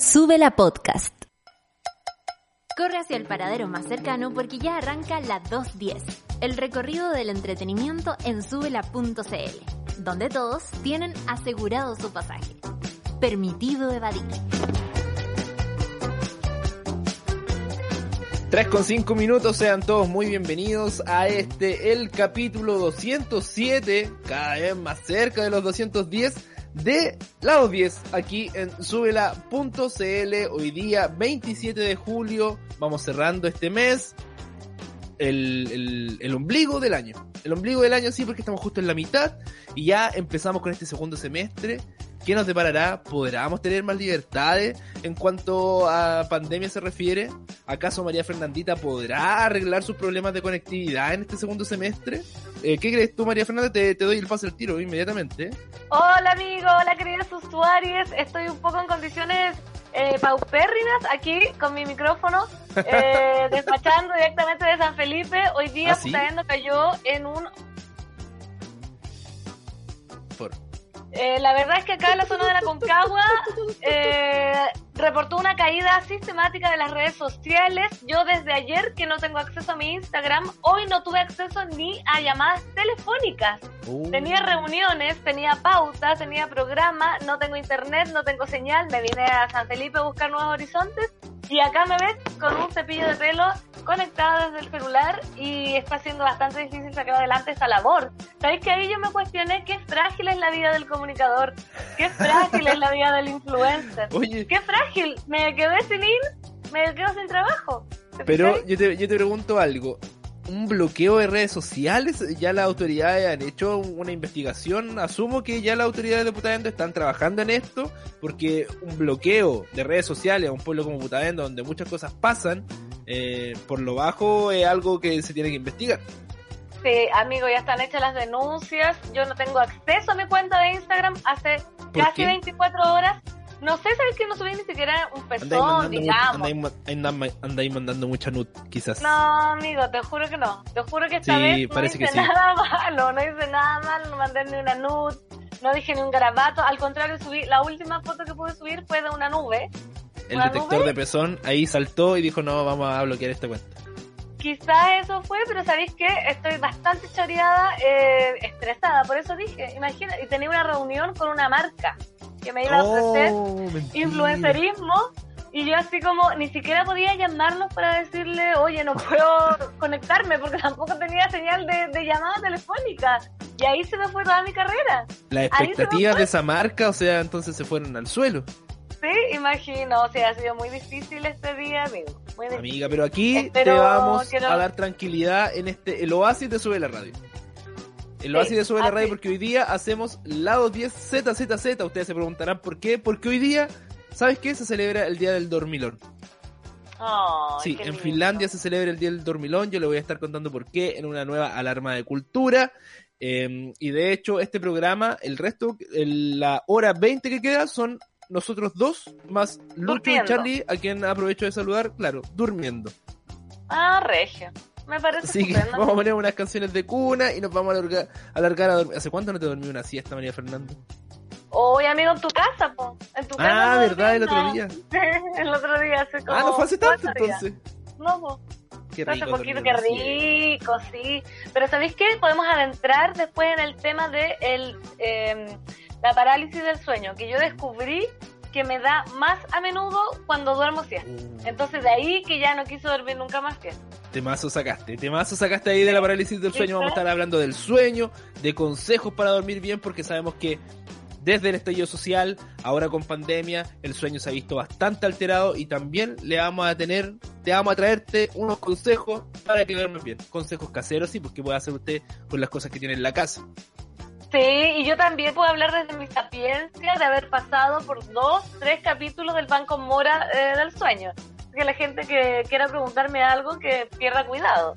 Sube la podcast. Corre hacia el paradero más cercano porque ya arranca la 210, el recorrido del entretenimiento en subela.cl, donde todos tienen asegurado su pasaje. Permitido evadir. 3 con 5 minutos, sean todos muy bienvenidos a este, el capítulo 207, cada vez más cerca de los 210 de Lado 10 aquí en subela.cl. Hoy día 27 de julio, vamos cerrando este mes. El, el, el, ombligo del año. El ombligo del año sí, porque estamos justo en la mitad y ya empezamos con este segundo semestre ¿Qué nos deparará? ¿Podremos tener más libertades en cuanto a pandemia se refiere? ¿Acaso María Fernandita podrá arreglar sus problemas de conectividad en este segundo semestre? Eh, ¿Qué crees tú, María Fernanda? Te, te, doy el pase al tiro inmediatamente. Hola, amigo. Hola, queridos usuarios. Estoy un poco en condiciones eh, paupérrimas aquí con mi micrófono, eh, despachando directamente de San Felipe. Hoy día, ¿Ah, sí? cayó en un Eh, la verdad es que acá en la zona de la Concagua eh, reportó una caída sistemática de las redes sociales. Yo desde ayer que no tengo acceso a mi Instagram, hoy no tuve acceso ni a llamadas telefónicas. Uh. Tenía reuniones, tenía pautas, tenía programa, no tengo internet, no tengo señal. Me vine a San Felipe a buscar nuevos horizontes y acá me ves con un cepillo de pelo conectado desde el celular y está siendo bastante difícil sacar adelante esa labor. ¿Sabéis que ahí yo me cuestioné qué frágil es la vida del comunicador? ¿Qué frágil es la vida del influencer? Oye. ¿Qué frágil? Me quedé sin ir, me quedo sin trabajo. Pero yo te, yo te pregunto algo un bloqueo de redes sociales. Ya las autoridades han hecho una investigación. Asumo que ya las autoridades de Putavendo están trabajando en esto, porque un bloqueo de redes sociales a un pueblo como Putavendo, donde muchas cosas pasan, eh, por lo bajo es algo que se tiene que investigar. Sí, amigo, ya están hechas las denuncias. Yo no tengo acceso a mi cuenta de Instagram hace casi 24 horas no sé, ¿sabes que no subí ni siquiera un pezón, digamos? Andáis, mandando mucha nut, quizás. No, amigo, te juro que no. Te juro que esta vez no hice nada malo, no hice nada malo, no mandé ni una nut, no dije ni un garabato. Al contrario, subí, la última foto que pude subir fue de una nube. El detector de pezón ahí saltó y dijo, no, vamos a bloquear esta cuenta. Quizás eso fue, pero ¿sabéis qué? Estoy bastante choreada, eh, estresada, por eso dije, imagina, y tenía una reunión con una marca que me iba a ofrecer oh, influencerismo y yo así como ni siquiera podía llamarlos para decirle, oye, no puedo conectarme porque tampoco tenía señal de, llamada telefónica. Y ahí se me fue toda mi carrera. Las expectativas de esa marca, o sea, entonces se fueron al suelo. Sí, imagino, o sea, ha sido muy difícil este día, amigo. Amiga, pero aquí te vamos a dar tranquilidad en este, el oasis de Sube la Radio. El oasis de Sube la Radio porque hoy día hacemos lado 10 ZZZ. Ustedes se preguntarán por qué. Porque hoy día, ¿sabes qué? Se celebra el Día del Dormilón. sí, en Finlandia se celebra el Día del Dormilón. Yo le voy a estar contando por qué en una nueva alarma de cultura. Em, y de hecho, este programa, el resto, la hora 20 que queda son nosotros dos, más Lucho y Charlie, a quien aprovecho de saludar, claro, durmiendo. Ah, regio. Me parece Así vamos a poner unas canciones de cuna y nos vamos a alargar, alargar a dormir. ¿Hace cuánto no te dormí una siesta, María Fernanda? Hoy, amigo, en tu casa, po. En tu casa. Ah, ¿verdad? El otro día. el otro día, hace como. Ah, no fue hace tanto entonces. No, po. Qué rico. Hace poquito, qué rico, sí. Pero ¿sabéis qué? Podemos adentrar después en el tema de el, eh, la parálisis del sueño, que yo descubrí que me da más a menudo cuando duermo siesta. Uh. Entonces de ahí que ya no quiso dormir nunca más que Temazo sacaste, temazo sacaste ahí de la parálisis del sueño. Vamos a estar hablando del sueño, de consejos para dormir bien, porque sabemos que desde el estallido social, ahora con pandemia, el sueño se ha visto bastante alterado y también le vamos a tener, te vamos a traerte unos consejos para que duermas bien. Consejos caseros, sí, pues que puede hacer usted con las cosas que tiene en la casa. Sí, y yo también puedo hablar desde mi sapiencia de haber pasado por dos, tres capítulos del Banco Mora eh, del Sueño. Que la gente que quiera preguntarme algo, que pierda cuidado.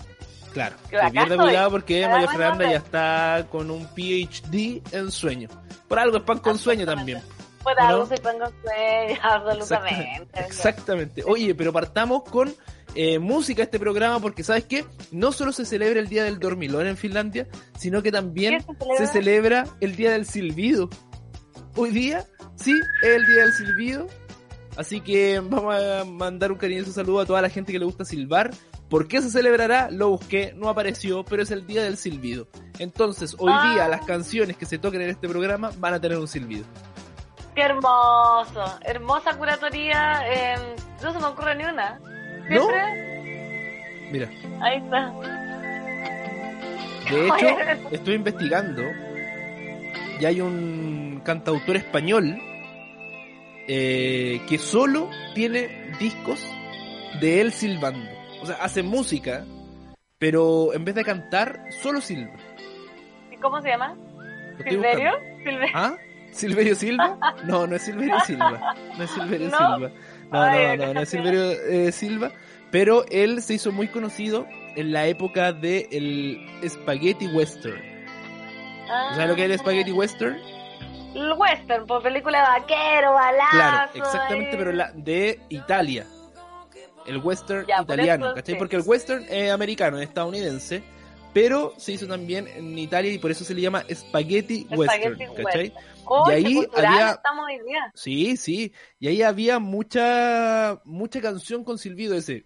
Claro, que pierda cuidado porque María Fernanda ya está con un PhD en sueño. Por algo es pan con sueño también. Por algo soy pan con sueño, absolutamente. Exactamente. Oye, pero partamos con eh, música este programa porque, ¿sabes qué? No solo se celebra el Día del Dormilón en Finlandia, sino que también se celebra? el Día del Silbido. Hoy día, sí, es el Día del Silbido. Así que vamos a mandar un cariñoso saludo a toda la gente que le gusta silbar. ¿Por qué se celebrará? Lo busqué, no apareció, pero es el Día del Silbido. Entonces, hoy día las canciones que se toquen en este programa van a tener un silbido. Qué hermoso, hermosa curatoría. Eh, no se me ocurre ni una. ¿No? Mira. Ahí está. De hecho, estoy investigando y hay un cantautor español eh, que solo tiene discos de él silbando. O sea, hace música, pero en vez de cantar, solo silba. ¿Y cómo se llama? ¿Silverio? ¿Ah? ¿Silverio Silva? No, no es Silverio Silva. No es Silverio Silva. No, no, no, no es Silverio eh, Silva, pero él se hizo muy conocido en la época del el Spaghetti Western. ¿Sabes lo que es el Spaghetti Western? El western, por película de vaquero, balazo. Claro, exactamente, pero la de Italia. El western italiano, ¿cachai? Porque el western es americano, es estadounidense, pero se hizo también en Italia y por eso se le llama Spaghetti, Western, ¿cachai? y ahí había Sí, sí, y ahí había mucha mucha canción con silbido ese.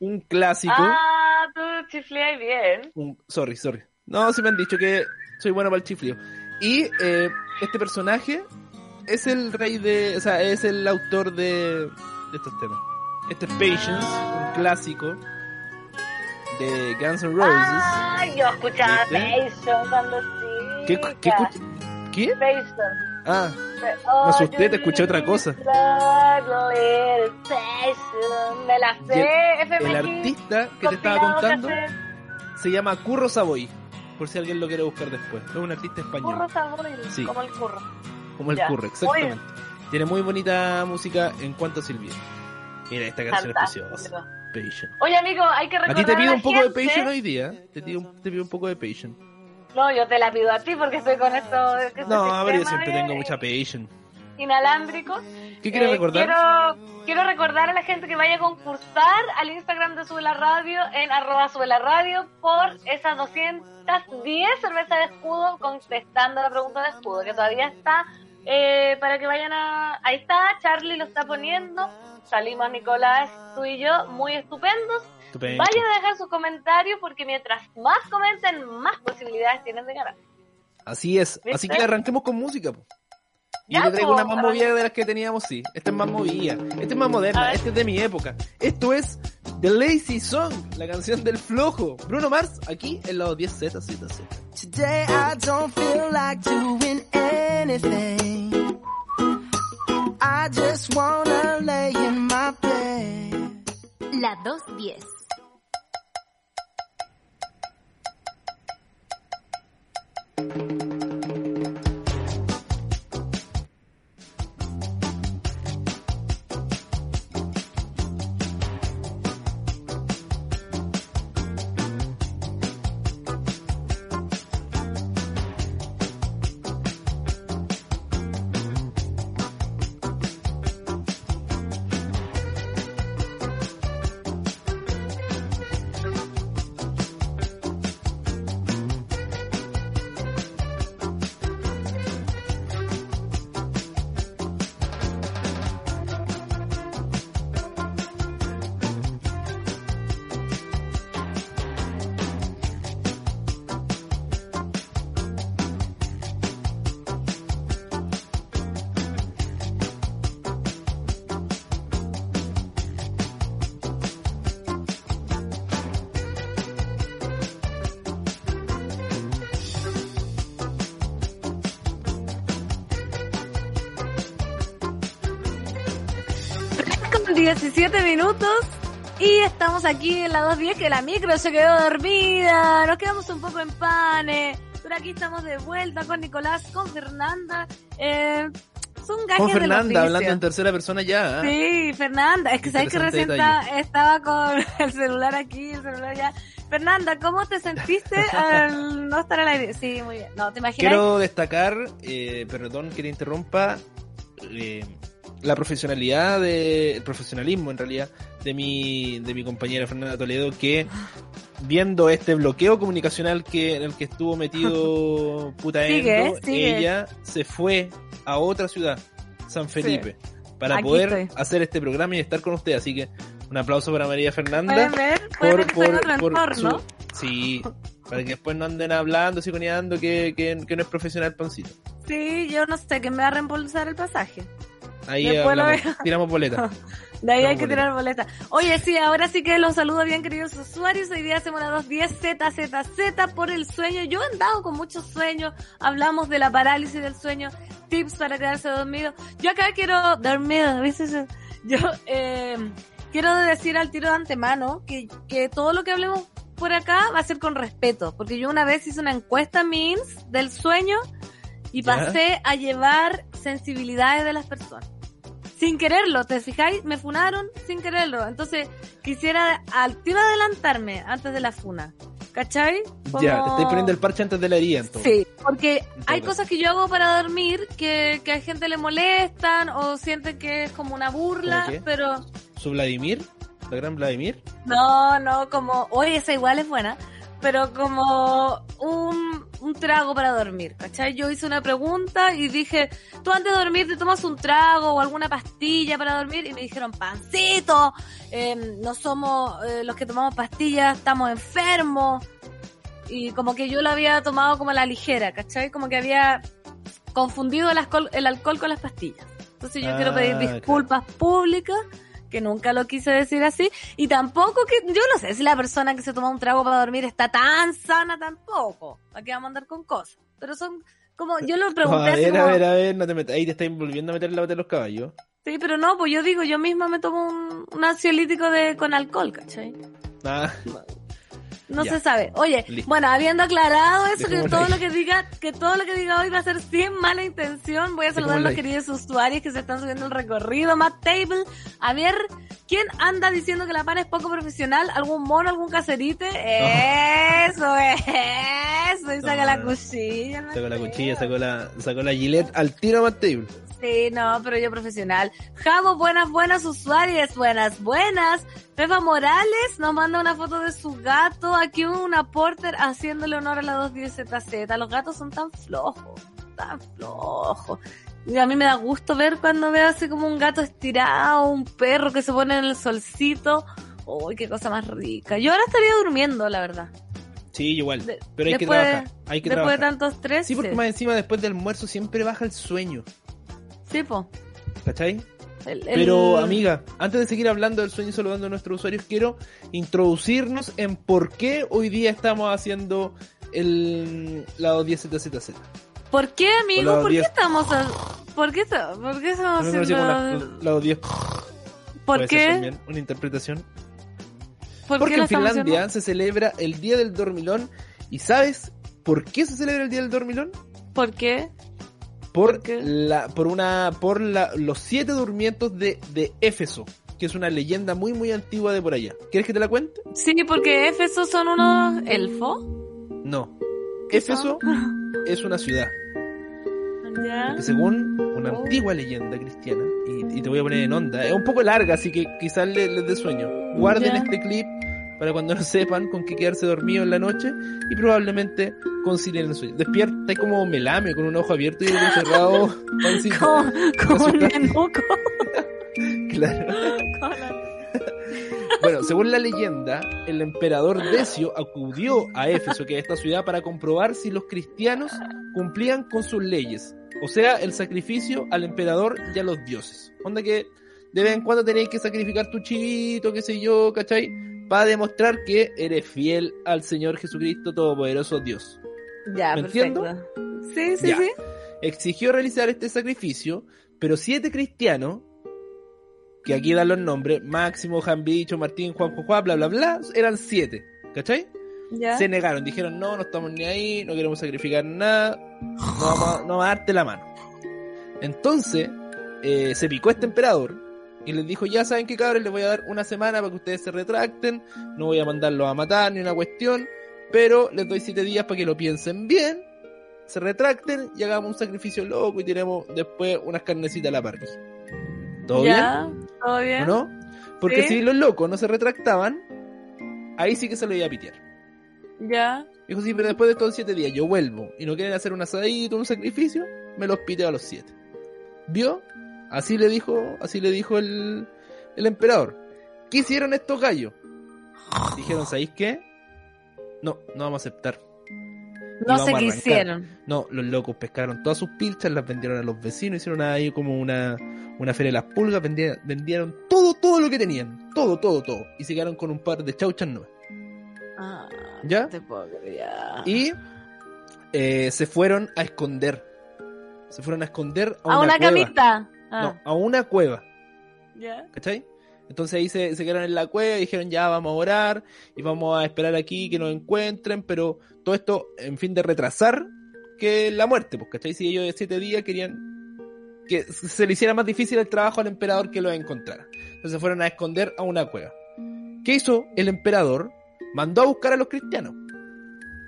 Un clásico. Ah, tú chifleas bien. sorry, sorry. No, sí me han dicho que soy bueno para el chiflío. Y eh, este personaje es el rey de, o sea, es el autor de, de estos temas. Este es Patience, un clásico de Guns N' Roses. Ah, yo escuchaba Patience cuando ¿Qué? ¿Qué? ¿Qué? Ah, me asusté, te escuché otra cosa. Me la sé, el, el artista que te estaba contando se llama Curro Savoy, por si alguien lo quiere buscar después. Es un artista español. Curro Savoy, sí. como el curro. Como el curro, exactamente. Tiene muy bonita música en cuanto a Silvia. Mira, esta canción es preciosa. Patient. Oye, amigo, hay que recordar. A ti te pido un poco de Patient hoy día. Te pido, te pido un poco de Patient. No, yo te la pido a ti porque estoy con esto. no, a ver, yo siempre tengo mucha patience. Inalámbrico. ¿Qué quieres eh, recordar? Quiero, quiero recordar a la gente que vaya a concursar al Instagram de Sube la Radio en arroba Sube la Radio por esas 210 cervezas de escudo contestando la pregunta de escudo que todavía está eh, para que vayan a... Ahí está, Charlie lo está poniendo. Salimos Nicolás, tú y yo, muy estupendos. Vayan a dejar su comentario porque mientras más comenten, más posibilidades tienen de ganar. Así es. Así que arranquemos con música. Y yo traigo una más movida de las que teníamos, sí. Esta es más movida. Esta es más moderna. Esta es de mi época. Esto es The Lazy Song, la canción del flojo. Bruno Mars, aquí en los 10 Z, Z, Z. Today I don't feel like doing anything. I just wanna lay in my bed. La 210. Estamos aquí en la 210 que la micro se quedó dormida. Nos quedamos un poco en panes. Pero aquí estamos de vuelta con Nicolás, con Fernanda. Eh, son Con Fernanda, hablando en tercera persona ya. ¿eh? Sí, Fernanda. Es que sabes que recién estaba con el celular aquí, el celular ya. Fernanda, ¿cómo te sentiste al no estar al aire? Sí, muy bien. No, ¿te imaginas? Quiero destacar, eh, perdón que le interrumpa, eh, la profesionalidad de, el profesionalismo en realidad de mi, de mi compañera Fernanda Toledo que viendo este bloqueo comunicacional que, en el que estuvo metido puta ella se fue a otra ciudad, San Felipe, para poder hacer este programa y estar con usted. Así que un aplauso para María Fernanda. por, por, Sí, para que después no anden hablando, siconeando que, que, que no es profesional pancito. Sí, yo no sé, que me va a reembolsar el pasaje. Ahí tiramos boleta. De ahí hay que tirar boleta. Oye, sí, ahora sí que los saludo bien, queridos usuarios. Hoy día hacemos la 210 ZZZ por el sueño. Yo he andado con muchos sueños. Hablamos de la parálisis del sueño, tips para quedarse dormido. Yo acá quiero dormido, ¿viste? Yo eh, quiero decir al tiro de antemano que, que todo lo que hablemos por acá va a ser con respeto. Porque yo una vez hice una encuesta en MINS del sueño y pasé a llevar sensibilidades de las personas. Sin quererlo, ¿te fijáis? Me funaron sin quererlo. Entonces, quisiera al tiro adelantarme antes de la funa. ¿Cachai? Ya, te estoy poniendo el parche antes de la herida, entonces. Sí, porque hay cosas que yo hago para dormir que, que a gente le molestan o sienten que es como una burla, pero... ¿Su Vladimir? ¿La gran Vladimir? No, no, como... Oye, esa igual es buena pero como un, un trago para dormir, ¿cachai? Yo hice una pregunta y dije, tú antes de dormir te tomas un trago o alguna pastilla para dormir y me dijeron, pancito, em, no somos eh, los que tomamos pastillas, estamos enfermos y como que yo lo había tomado como a la ligera, ¿cachai? Como que había confundido el alcohol, el alcohol con las pastillas. Entonces yo quiero pedir ah, disculpas públicas que nunca lo quise decir así, y tampoco que, yo no sé si la persona que se toma un trago para dormir está tan sana tampoco, para que vamos a andar con cosas, pero son como, yo lo pregunté. a ver, a ver, a ver, no te metas, ahí te estás volviendo a meter la bata de los caballos. Sí, pero no, pues yo digo, yo misma me tomo un, un ansiolítico de, con alcohol, ¿cachai? Ah. No se sabe. Oye, bueno, habiendo aclarado eso, que todo lo que diga, que todo lo que diga hoy va a ser sin mala intención, voy a saludar a los queridos usuarios que se están subiendo el recorrido. Matt Table, a ver, ¿quién anda diciendo que la pana es poco profesional? ¿Algún mono, algún cacerite? Eso es, eso, y saca la cuchilla. Sacó la cuchilla, sacó la, sacó la gilet al tiro a Matt Table. Sí, no, pero yo profesional. Javo, buenas, buenas usuarias, buenas, buenas. Pepa Morales nos manda una foto de su gato. Aquí una porter haciéndole honor a la 210ZZ. Los gatos son tan flojos, tan flojos. Y a mí me da gusto ver cuando veo así como un gato estirado, un perro que se pone en el solcito. Uy, qué cosa más rica. Yo ahora estaría durmiendo, la verdad. Sí, igual. pero hay que trabajar. Hay que después de tantos tres. Sí, porque más encima después del almuerzo siempre baja el sueño. Tipo. ¿Cachai? Pero, amiga, antes de seguir hablando del sueño y saludando a nuestros usuarios, quiero introducirnos en por qué hoy día estamos haciendo el lado 10 ZZZ. ¿Por qué, amigo? ¿Por qué estamos ¿Por qué, ¿Por qué estamos haciendo lado 10? ¿Por qué? una interpretación. Porque en Finlandia se celebra el Día del Dormilón. ¿Y sabes por qué se celebra el Día del Dormilón? ¿Por qué? Por la por una por la, los siete durmientos de, de Éfeso que es una leyenda muy muy antigua de por allá. ¿quieres que te la cuente? sí porque Éfeso son unos elfos no. Éfeso es una ciudad. Según una oh. antigua leyenda cristiana y, te voy a poner en onda es un poco larga así que quizás les, les dé sueño. Guarden este clip para cuando no sepan con qué quedarse dormido en la noche y probablemente concilien el sueño. Despierta como melame con un ojo abierto y otro cerrado. como, un nenuco. claro. bueno, según la leyenda, el emperador Decio acudió a Éfeso, que es esta ciudad, para comprobar si los cristianos cumplían con sus leyes. O sea, el sacrificio al emperador y a los dioses. Onda que de vez en cuando tenéis que sacrificar tu chivito, qué sé yo, ¿cachai? Para demostrar que eres fiel al Señor Jesucristo Todopoderoso Dios. Ya, ¿Me perfecto. Sí, sí, sí. Exigió realizar este sacrificio, pero siete cristianos que aquí dan los nombres, Máximo, Jambicho, Martín, Juan Juan, bla, bla, bla, eran siete, ¿cachai? Se negaron, dijeron, no, no estamos ni ahí, no queremos sacrificar nada, no vamos, a, no vamos a darte la mano. Entonces, eh, se picó este emperador y les dijo, ya saben que cabros, les voy a dar una semana para que ustedes se retracten, no voy a mandarlos a matar ni una cuestión, pero les doy siete días para que lo piensen bien, se retracten y hagamos un sacrificio loco y tiremos después unas carnecitas a la parrilla. ¿Todo bien? ¿Todo bien? no? Porque si los locos no se retractaban, ahí sí que se lo iba a pitear. Ya. Dijo, sí, pero después de estos siete días yo vuelvo y no quieren hacer un asadito, un sacrificio, me los piteo a los siete. ¿Vio? Así le dijo, así le dijo el, el emperador. ¿Qué hicieron estos gallos? Dijeron, ¿sabéis qué? No, no vamos a aceptar. No sé qué hicieron. No, los locos pescaron todas sus pilchas, las vendieron a los vecinos, hicieron ahí como una, una feria de las pulgas, vendieron, vendieron todo, todo lo que tenían. Todo, todo, todo. Y se quedaron con un par de chauchas nuevas. Ah, ¿Ya? te puedo. Y eh, se fueron a esconder. Se fueron a esconder a, A una, una cueva. camita. Ah, No, a una cueva. ya. ¿Cachai? Entonces ahí se, se quedaron en la cueva y dijeron ya vamos a orar y vamos a esperar aquí que nos encuentren, pero todo esto en fin de retrasar que la muerte, pues, ¿cachai? Si ellos de siete días querían que se le hiciera más difícil el trabajo al emperador que los encontrara. Entonces fueron a esconder a una cueva. ¿Qué hizo el emperador? Mandó a buscar a los cristianos.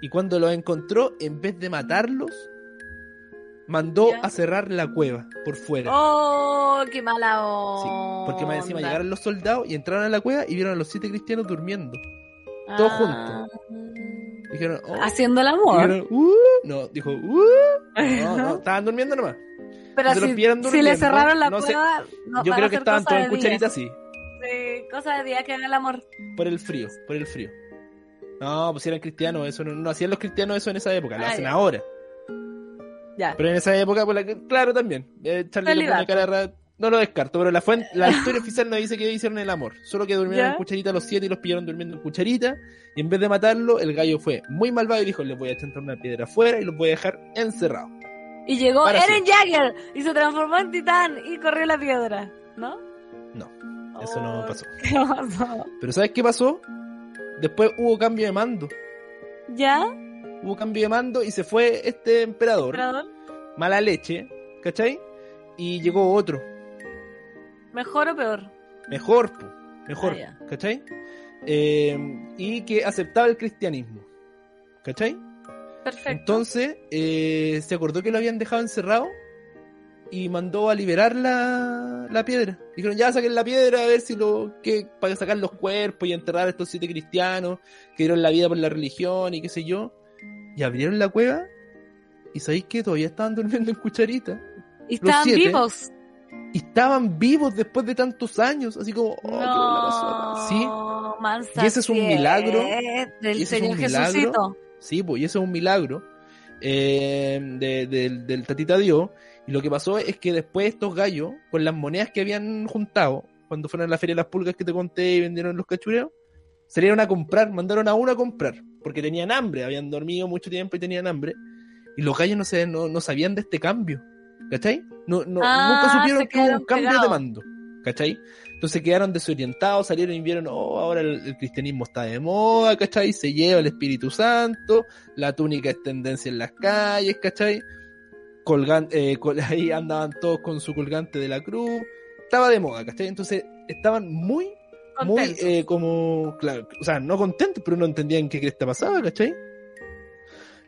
Y cuando los encontró, en vez de matarlos, mandó Ya. a cerrar la cueva por fuera. Oh, qué mala Sí, onda. porque más encima llegaron los soldados y entraron a la cueva y vieron a los siete cristianos durmiendo. todos Ah. Dijeron, oh, Haciendo el amor. dijeron, "Uh", no, dijo, "Uh", no, no, estaban durmiendo nomás. Pero si, si le cerraron la no sé. cueva, no, Yo creo que estaban todos en cucharita así, Sí, cosa de día que haga el amor. por el frío, por el frío. No, pues si eran cristianos, eso no, no hacían los cristianos eso en esa época, lo Ah, hacen ahora. Ya. Pero en esa época, pues, la- claro, también. Eh, Charlie cara rara, no lo descarto, pero la, fuente, la historia oficial no dice que hicieron el amor. Solo que durmieron ¿Ya? en cucharita los siete y los pillaron durmiendo en cucharita. Y en vez de matarlo, el gallo fue muy malvado y dijo, les voy a echar una piedra afuera y los voy a dejar encerrados. Y llegó Para Eren Jagger y se transformó en titán y corrió la piedra, ¿no? No, eso no Oh, pasó. ¿Qué pasó? Pero ¿sabes qué pasó? Después hubo cambio de mando. ¿Ya? Hubo cambio de mando y se fue este emperador, ¿Emperador? mala leche, ¿cachai? Y llegó otro, ¿Mejor o peor? mejor, pu, mejor, Ah. ¿cachai? Eh, y que aceptaba el cristianismo, ¿cachai? Perfecto. Entonces eh, se acordó que lo habían dejado encerrado y mandó a liberar la, la piedra. Dijeron, ya saquen la piedra a ver si lo. que para sacar los cuerpos y enterrar a estos siete cristianos que dieron la vida por la religión y qué sé yo. Y abrieron la cueva y sabéis que todavía estaban durmiendo en cucharita. y estaban siete. vivos. Y estaban vivos después de tantos años, así como, oh, qué buena. Sí, Y ese es un milagro. Del ese Señor. Jesucito. Sí, pues, y eso es un milagro eh, de- del- del Tatita Dios. Y lo que pasó es que después estos gallos, con las monedas que habían juntado, cuando fueron a la Feria de las Pulgas que te conté y vendieron los cachureos, salieron a comprar, mandaron a uno a comprar, porque tenían hambre, habían dormido mucho tiempo y tenían hambre. Y los gallos no, se, no, no sabían de este cambio, ¿cachai? No, no, Ah, nunca supieron que hubo un cambio de mando, ¿cachai? Entonces quedaron desorientados, salieron y vieron, oh, ahora el, el cristianismo está de moda, ¿cachai? Se lleva el Espíritu Santo, la túnica es tendencia en las calles, ¿cachai? Colgan, eh, col- ahí andaban todos con su colgante de la cruz, estaba de moda, ¿cachai? Entonces estaban muy, muy, eh, como, claro, o sea, no contentos, pero no entendían qué cresta pasaba, ¿cachai?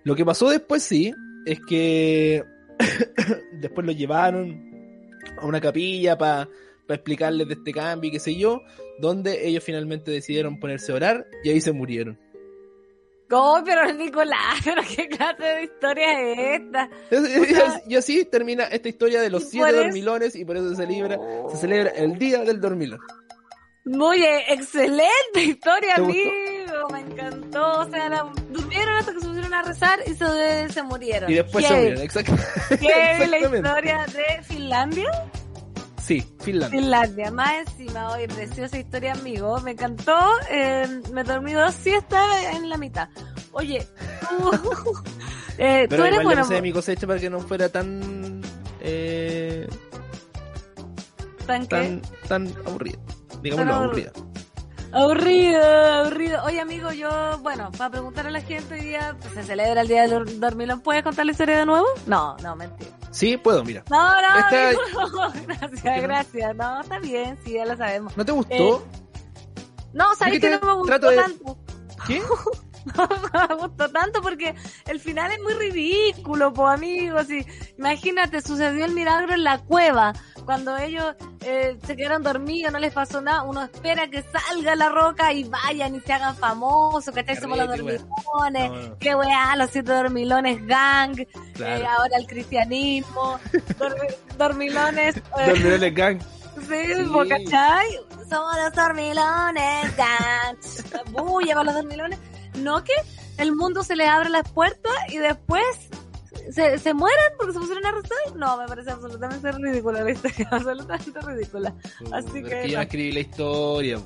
Lo que pasó después sí, es que después lo llevaron a una capilla para explicarles de este cambio y qué sé yo, donde ellos finalmente decidieron ponerse a orar y ahí se murieron. Oh, pero Nicolás, pero qué clase de historia es esta. Y sea- así- y así termina esta historia de los ¿y siete dormilones y por eso se celebra, se celebra el día del dormilón. Muy eh, excelente historia, amigo. Me encantó. O sea, la- durmieron hasta que se pusieron a rezar y se, se murieron. Y después se Qué- murieron, exacto. qué la historia de Finlandia. Sí, Finlandia. Finlandia, más encima, hoy preciosa historia, amigo. Me encantó. eh, me dormí dos siestas en la mitad. Oye, tú, eh, tú Pero eres igual le bueno. puse mi cosecha para que no fuera tan... Eh... ¿Tan, tan, tan aburrida. Digámoslo, aburrida. Aburrido, aburrido. Oye, amigo, yo, bueno, para preguntar a la gente hoy día, pues, ¿se celebra el Día del Dormilón? ¿Puedes contar la historia de nuevo? No, no, mentira. Sí, puedo, mira. No, no, no gracias, gracias. No, está bien, sí, ya lo sabemos. ¿No te gustó? Eh, no, sabes que no me gustó tanto. ¿Qué? no me gustó tanto porque el final es muy ridículo, po amigos. Y, imagínate, sucedió el milagro en la cueva. Cuando ellos eh, se quedaron dormidos, no les pasó nada, uno espera que salga la roca y vayan y se hagan famosos, que Somos los dormilones, qué weá, los siete dormilones gang, eh, ahora el cristianismo, dormilones. Eh, dormilones gang. Sí, sí. ¿cachai? Somos los dormilones, gang. Bulla para los dormilones no que el mundo se le abre las puertas y después se, se mueran porque se pusieron a rezar. No, me parece absolutamente ridícula la historia, absolutamente ridícula. Así que. que yo escribí la historia.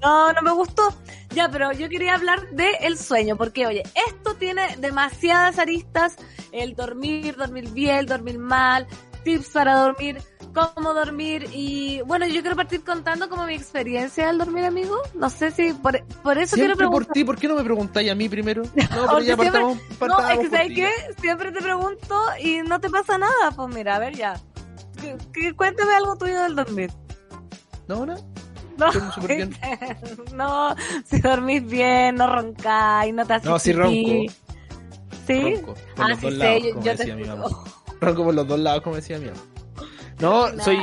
No, no me gustó. Ya, pero yo quería hablar de el sueño, porque oye, esto tiene demasiadas aristas, el dormir, dormir bien, dormir mal, tips para dormir, cómo dormir y bueno, yo quiero partir contando como mi experiencia al dormir, amigo. No sé si por, eso quiero preguntar. por ti, ¿por qué no me preguntáis a mí primero? No, pero ya partamos, No, es que ¿sabes qué? Siempre te pregunto y no te pasa nada. Pues mira, a ver ya. cuéntame algo tuyo del dormir. No, no. No, no, si dormís bien, no roncáis, no te haces No, si ronco. ¿Sí? Ronco, por ah, los dos lados, como decía mi mamá. Ronco por los dos lados, como decía mi mamá. No, soy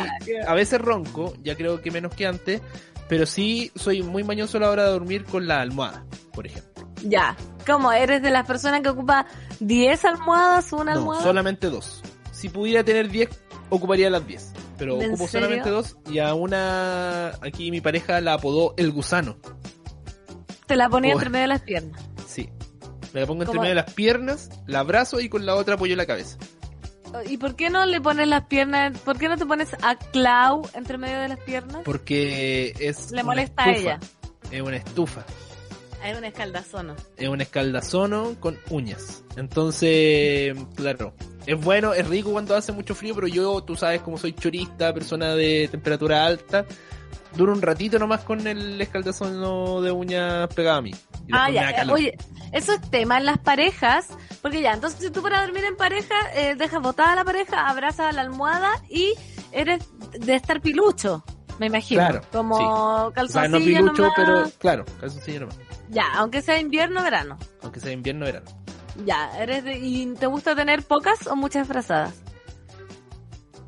a veces ronco, ya creo que menos que antes, pero sí soy muy mañoso a la hora de dormir con la almohada, por ejemplo. Ya, ¿cómo? ¿Eres de las personas que ocupa 10 almohadas, una no, almohada? solamente dos. Si pudiera tener 10, ocuparía las 10. Pero ocupo solamente dos y a una, aquí mi pareja la apodó el gusano. Te la ponía entre medio de las piernas. Sí. Me la pongo entre medio de las piernas, la abrazo y con la otra apoyo la cabeza. ¿Y por qué no le pones las piernas? ¿Por qué no te pones a Clau entre medio de las piernas? Porque es. Le molesta a ella. Es una estufa. Es un escaldazono. Es un escaldazono con uñas. Entonces, claro. Es bueno, es rico cuando hace mucho frío, pero yo, tú sabes, como soy chorista, persona de temperatura alta, duro un ratito nomás con el escaldazono de uñas pegado a mí. Ah, ya. Oye, eso es tema en las parejas, porque ya, entonces si tú para dormir en pareja, eh, dejas botada a la pareja, abrazas a la almohada y eres de estar pilucho, me imagino. Claro, como calzoncillo no pilucho, pero claro, calzoncillo nomás. Ya, aunque sea invierno o verano. Aunque sea invierno o verano. Ya, eres de, ¿y te gusta tener pocas o muchas frazadas?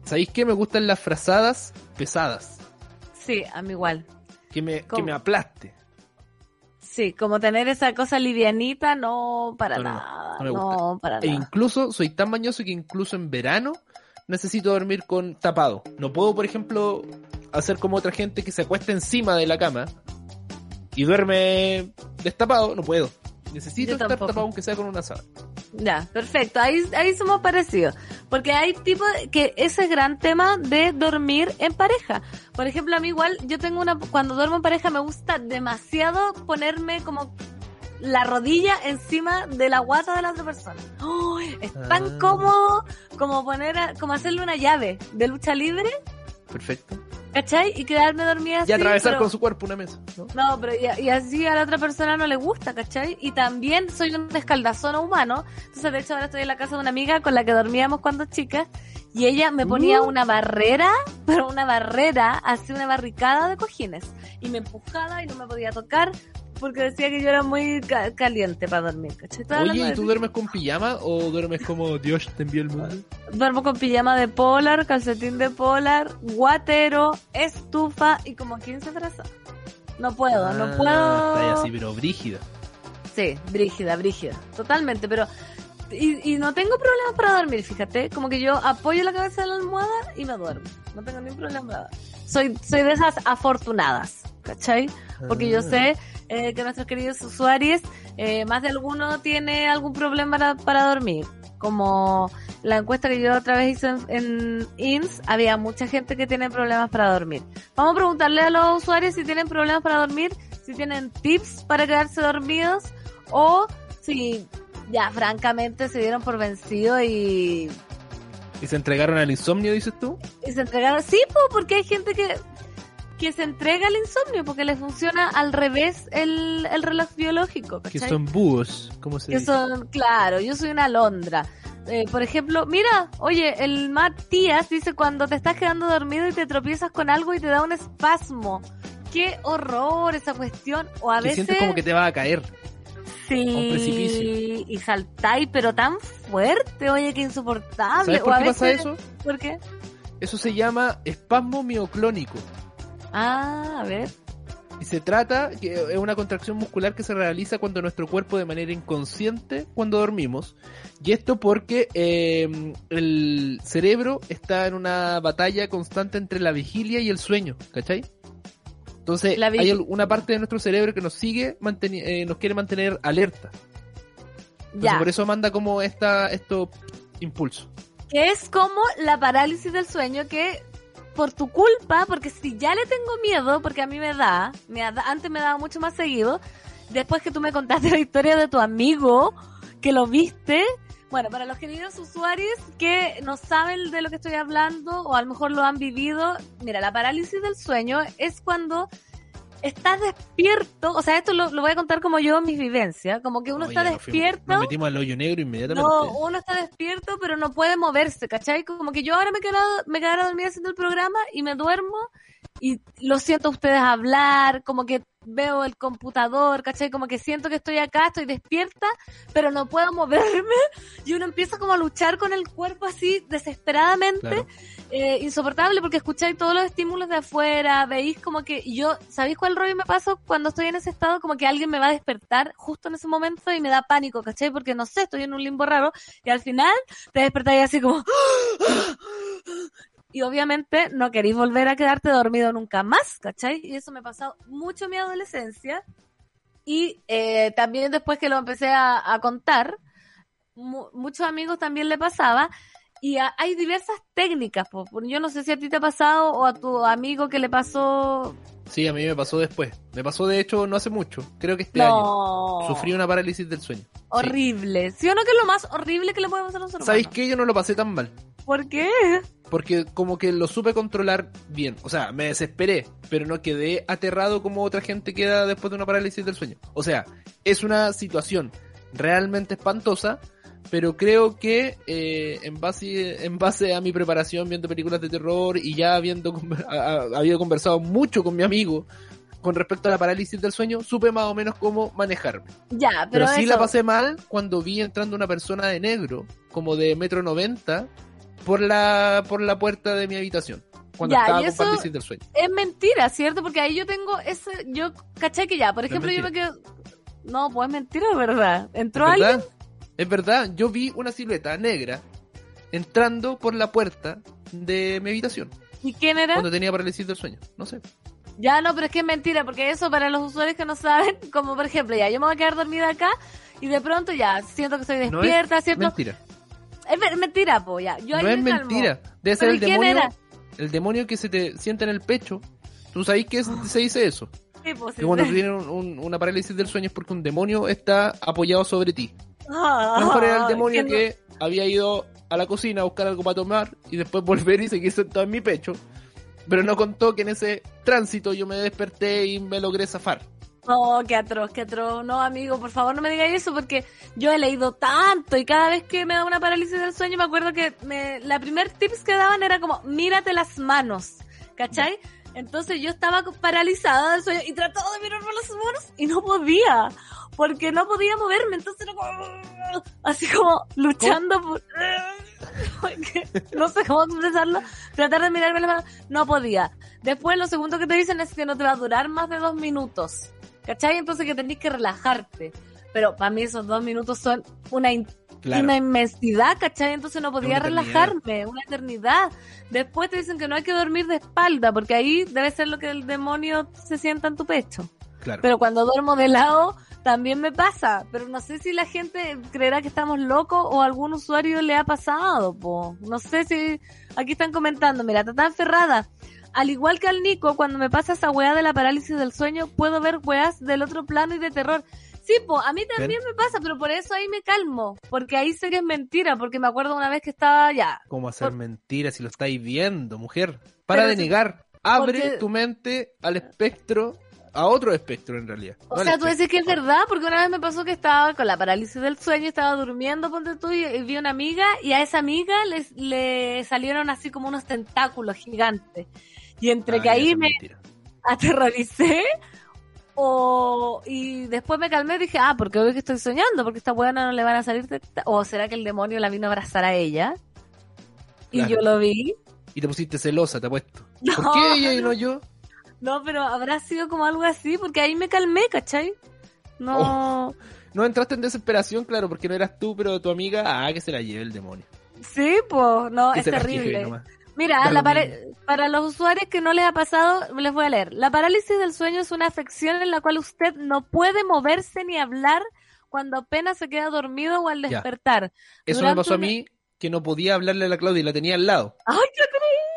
¿Sabéis qué? Me gustan las frazadas pesadas. Sí, a mí igual. Que me, que me aplaste. Sí, como tener esa cosa livianita, no para nada. No, para e incluso soy tan bañoso que incluso en verano necesito dormir con tapado. No puedo, por ejemplo, hacer como otra gente que se acuesta encima de la cama y duerme destapado. No puedo. Necesito estar tapado aunque sea con una sábana. Ya, perfecto. Ahí, ahí somos parecidos. Porque hay tipo que ese gran tema de dormir en pareja. Por ejemplo, a mí igual, yo tengo una, cuando duermo en pareja me gusta demasiado ponerme como la rodilla encima de la guata de la otra persona. es tan ah. cómodo como poner, como hacerle una llave de lucha libre. Perfecto. ¿Cachai? Y quedarme dormida así. Y atravesar con su cuerpo una mesa. No, pero y, así a la otra persona no le gusta, ¿cachai? Y también soy un escaldazón humano. Entonces, de hecho, ahora estoy en la casa de una amiga con la que dormíamos cuando chicas. Y ella me ponía uh. una barrera, pero una barrera, así una barricada de cojines. Y me empujaba y no me podía tocar porque decía que yo era muy caliente para dormir, ¿cachai? Oye, ¿y tú duermes con pijama o duermes como Dios te envió el mundo? Duermo con pijama de polar, calcetín de polar, guatero, estufa y como 15 brazos. No puedo, no ah, puedo. Está así, pero brígida. Sí, brígida, brígida. Totalmente, pero. Y, y no tengo problemas para dormir, fíjate. Como que yo apoyo la cabeza en la almohada y me duermo. No tengo ningún problema. Soy, soy de esas afortunadas, ¿cachai? Porque yo sé eh, que nuestros queridos usuarios, eh, más de alguno tiene algún problema para, para, dormir. Como la encuesta que yo otra vez hice en, INS, había mucha gente que tiene problemas para dormir. Vamos a preguntarle a los usuarios si tienen problemas para dormir, si tienen tips para quedarse dormidos o si ya francamente se dieron por vencido y ¿Y se entregaron al insomnio, dices tú? Y se entregaron, sí, porque hay gente que, que se entrega al insomnio, porque le funciona al revés el, el reloj biológico. Que son búhos, ¿cómo se que Son, claro, yo soy una alondra. Eh, por ejemplo, mira, oye, el Matías dice cuando te estás quedando dormido y te tropiezas con algo y te da un espasmo. Qué horror esa cuestión. O a que veces. sientes como que te va a caer. Sí, y saltáis, pero tan fuerte, oye, que insoportable. ¿Sabes por qué pasa eso? ¿Por qué? Eso se llama espasmo mioclónico. Ah, a ver. Y se trata, que es una contracción muscular que se realiza cuando nuestro cuerpo de manera inconsciente, cuando dormimos. Y esto porque eh, el cerebro está en una batalla constante entre la vigilia y el sueño, ¿cachai? Entonces, hay una parte de nuestro cerebro que nos sigue, eh, nos quiere mantener alerta. ya. por eso manda como esta, estos impulsos. Que es como la parálisis del sueño que por tu culpa, porque si ya le tengo miedo, porque a mí me da, me antes me daba mucho más seguido, después que tú me contaste la historia de tu amigo, que lo viste, bueno, para los queridos usuarios que no saben de lo que estoy hablando o a lo mejor lo han vivido, mira, la parálisis del sueño es cuando estás despierto, o sea, esto lo, voy a contar como yo mis vivencias, como que uno está despierto. Nos metimos al hoyo negro inmediatamente. No, uno está despierto, pero no puede moverse, ¿cachai? Como que yo ahora me quedo, me quedo dormida haciendo el programa y me duermo y lo siento a ustedes hablar, como que veo el computador, ¿cachai? Como que siento que estoy acá, estoy despierta, pero no puedo moverme y uno empieza como a luchar con el cuerpo así desesperadamente, eh, insoportable porque escucháis todos los estímulos de afuera, veis como que yo, ¿sabéis cuál rollo me paso cuando estoy en ese estado? Como que alguien me va a despertar justo en ese momento y me da pánico, ¿cachai? Porque no sé, estoy en un limbo raro y al final te despertáis así como y obviamente no queréis volver a quedarte dormido nunca más, ¿cachai? Y eso me ha pasado mucho en mi adolescencia. Y eh, también después que lo empecé a, contar, muchos amigos también le pasaba. Y hay diversas técnicas, yo no sé si a ti te ha pasado o a tu amigo que le pasó. Sí, a mí me pasó después. Me pasó de hecho no hace mucho, creo que este año. Sufrí una parálisis del sueño. Horrible. ¿Sí, o no que es lo más horrible que le puede pasar a ser ¿Sabéis qué? Yo no lo pasé tan mal. ¿Por qué? Porque como que lo supe controlar bien. O sea, me desesperé, pero no quedé aterrado como otra gente queda después de una parálisis del sueño. O sea, es una situación realmente espantosa, pero creo que eh, en base en base a mi preparación viendo películas de terror y ya habiendo había conversado mucho con mi amigo con respecto a la parálisis del sueño, supe más o menos cómo manejarme. Ya, pero, sí la pasé mal cuando vi entrando una persona de negro, como de metro noventa, por la, por la puerta de mi habitación. Cuando estaba con parálisis del sueño. Es mentira, ¿cierto? Porque ahí yo tengo ese, yo caché que ya, por ejemplo, yo me quedo... No, pues es mentira, ¿verdad? ¿Entró ¿Es alguien? Es verdad, yo vi una silueta negra entrando por la puerta de mi habitación. ¿Y quién era? Cuando tenía parálisis del sueño, no sé. Ya no, pero es que es mentira, porque eso para los usuarios que no saben, como por ejemplo, ya yo me voy a quedar dormida acá y de pronto ya siento que estoy despierta, no ¿cierto? Mentira. Es mentira, po, ya. Yo no es mentira. Debe ser el demonio. Era? El demonio que se te sienta en el pecho. ¿Tú sabes qué se dice eso? Sí, pues, que cuando tienes una parálisis del sueño es porque un demonio está apoyado sobre ti. Ah, mejor era el demonio que había ido a la cocina a buscar algo para tomar y después volver y seguir sentado en mi pecho pero no contó que en ese tránsito yo me desperté y me logré zafar. Oh, qué atroz, qué atroz. No, amigo, por favor no me digáis eso porque yo he leído tanto y cada vez que me da una parálisis del sueño me acuerdo que me, la primer tips que daban era como, mírate las manos, ¿cachai? Entonces yo estaba paralizada del sueño y trataba de mirarme las manos y no podía, porque no podía moverme, entonces era como, así como luchando por no sé cómo expresarlo, tratar de mirarme la mano, no podía. Después lo segundo que te dicen es que no te va a durar más de dos minutos, ¿cachai? Entonces que tenés que relajarte. Pero para mí esos dos minutos son una, una inmensidad, ¿cachai? Entonces no podía relajarme, una eternidad. Después te dicen que no hay que dormir de espalda, porque ahí debe ser lo que el demonio se sienta en tu pecho. Pero cuando duermo de lado, también me pasa, pero no sé si la gente creerá que estamos locos o a algún usuario le ha pasado, po. No sé si aquí están comentando, mira, está tan Ferrada. Al igual que al Nico, cuando me pasa esa weá de la parálisis del sueño, puedo ver weas del otro plano y de terror. Sí, pues a mí también me pasa, pero por eso ahí me calmo, porque ahí sé que es mentira, porque me acuerdo una vez que estaba ya. ¿Cómo hacer mentira si lo estáis viendo, mujer? Para de negar. Abre tu mente al espectro a otro espectro en realidad. O sea, tú decís que es verdad, porque una vez me pasó que estaba con la parálisis del sueño, estaba durmiendo, ponte tú, y, vi una amiga, y a esa amiga le salieron así como unos tentáculos gigantes. Y entre que ahí me aterroricé, o, y después me calmé y dije, ah, porque hoy que estoy soñando, porque esta buena no le van a salir, o será que el demonio la vino a abrazar a ella. Y yo lo vi. Y te pusiste celosa, te apuesto. ¿Por qué ella y no yo? No, pero habrá sido como algo así, porque ahí me calmé, ¿cachai? No. Oh, no entraste en desesperación, claro, porque no eras tú, pero tu amiga, ah, que se la lleve el demonio. Sí, pues, no, es terrible. Mira, para los usuarios que no les ha pasado, les voy a leer. La parálisis del sueño es una afección en la cual usted no puede moverse ni hablar cuando apenas se queda dormido o al despertar. Eso me pasó a mí, que no podía hablarle a la Claudia y la tenía al lado. ¡Ay, qué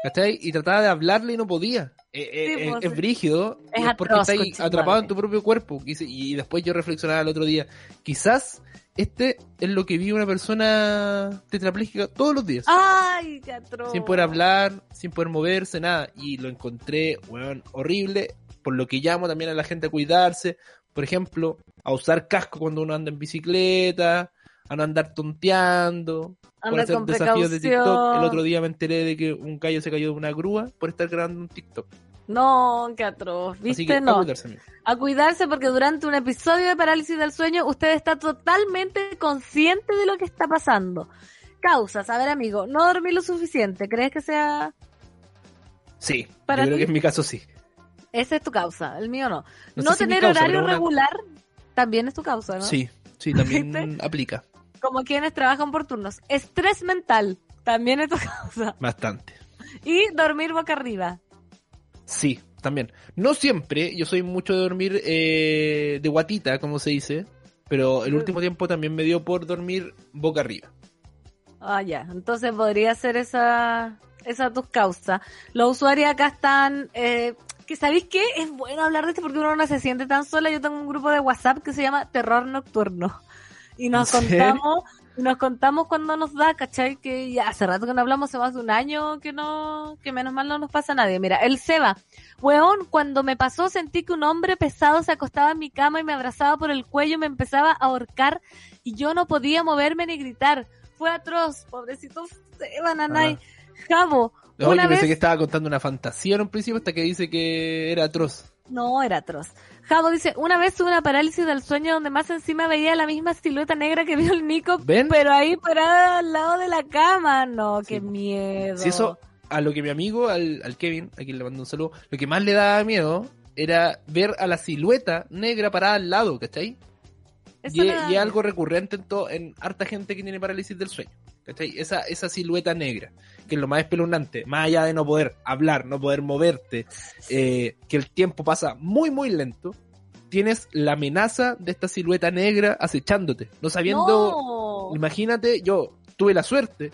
¿Cachai? Y trataba de hablarle y no podía. Eh, eh, pues, es brígido, es, porque estás atrapado en tu propio cuerpo. Y, después yo reflexionaba el otro día, quizás este es lo que vive una persona tetrapléjica todos los días. ¡Ay, qué Sin poder hablar, sin poder moverse, nada. Y lo encontré, weón, horrible. Por lo que llamo también a la gente a cuidarse. Por ejemplo, a usar casco cuando uno anda en bicicleta, a no andar tonteando, por hacer desafíos de TikTok. El otro día me enteré de que un gallo se cayó de una grúa por estar grabando un TikTok. No, qué atroz. ¿Viste? no. A cuidarse, a cuidarse porque durante un episodio de parálisis del sueño usted está totalmente consciente de lo que está pasando. Causas, a ver amigo, no dormir lo suficiente, ¿crees que sea...? Sí, ¿Para yo creo que en mi caso sí. Esa es tu causa, el mío no. No, tener horario regular también es tu causa, ¿no? Sí, sí, también aplica. Como quienes trabajan por turnos. Estrés mental también es tu causa. Bastante. Y dormir boca arriba. Sí, también. No siempre, yo soy mucho de dormir eh, de guatita, como se dice, pero el mm. último tiempo también me dio por dormir boca arriba. Ah, ya. Entonces podría ser esa, esa tus causas. Los usuarios acá están, eh, que sabéis qué, es bueno hablar de esto porque uno no se siente tan sola. Yo tengo un grupo de WhatsApp que se llama Terror Nocturno. Y nos contamos nos contamos cuando nos da, ¿cachai? Que ya hace rato que no hablamos, hace más de un año que no, que menos mal no nos pasa a nadie. Mira, el Seba, weón, cuando me pasó sentí que un hombre pesado se acostaba en mi cama y me abrazaba por el cuello y me empezaba a ahorcar y yo no podía moverme ni gritar. Fue atroz, pobrecito Seba, nanay. Jabo. una pensé que estaba contando una fantasía en un principio hasta que dice que era atroz. No, era atroz. Javo dice, una vez tuve una parálisis del sueño donde más encima veía la misma silueta negra que vio el Nico, pero ahí parada al lado de la cama. No, qué miedo. Si eso, a lo que mi amigo, al, al Kevin, a quien le mando un saludo, lo que más le daba miedo era ver a la silueta negra parada al lado, ¿cachai? Y, y, algo recurrente en, en harta gente que tiene parálisis del sueño. ¿cachai? Esa, esa silueta negra, que es lo más espeluznante, más allá de no poder hablar, no poder moverte, eh, que el tiempo pasa muy, muy lento, tienes la amenaza de esta silueta negra acechándote, no sabiendo, imagínate, yo tuve la suerte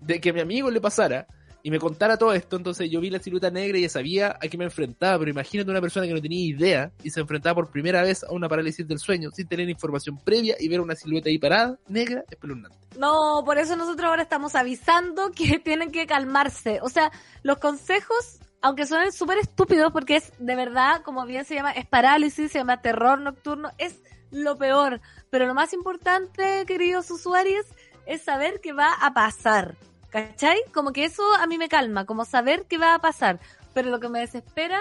de que a mi amigo le pasara y me contara todo esto, entonces yo vi la silueta negra y ya sabía a qué me enfrentaba, pero imagínate una persona que no tenía idea y se enfrentaba por primera vez a una parálisis del sueño sin tener información previa y ver una silueta ahí parada, negra, espeluznante. No, por eso nosotros ahora estamos avisando que tienen que calmarse. O sea, los consejos aunque suenen súper estúpidos porque es de verdad, como bien se llama, es parálisis, se llama terror nocturno, es lo peor. Pero lo más importante, queridos usuarios, es saber qué va a pasar. ¿Cachai? Como que eso a mí me calma, como saber qué va a pasar. Pero lo que me desespera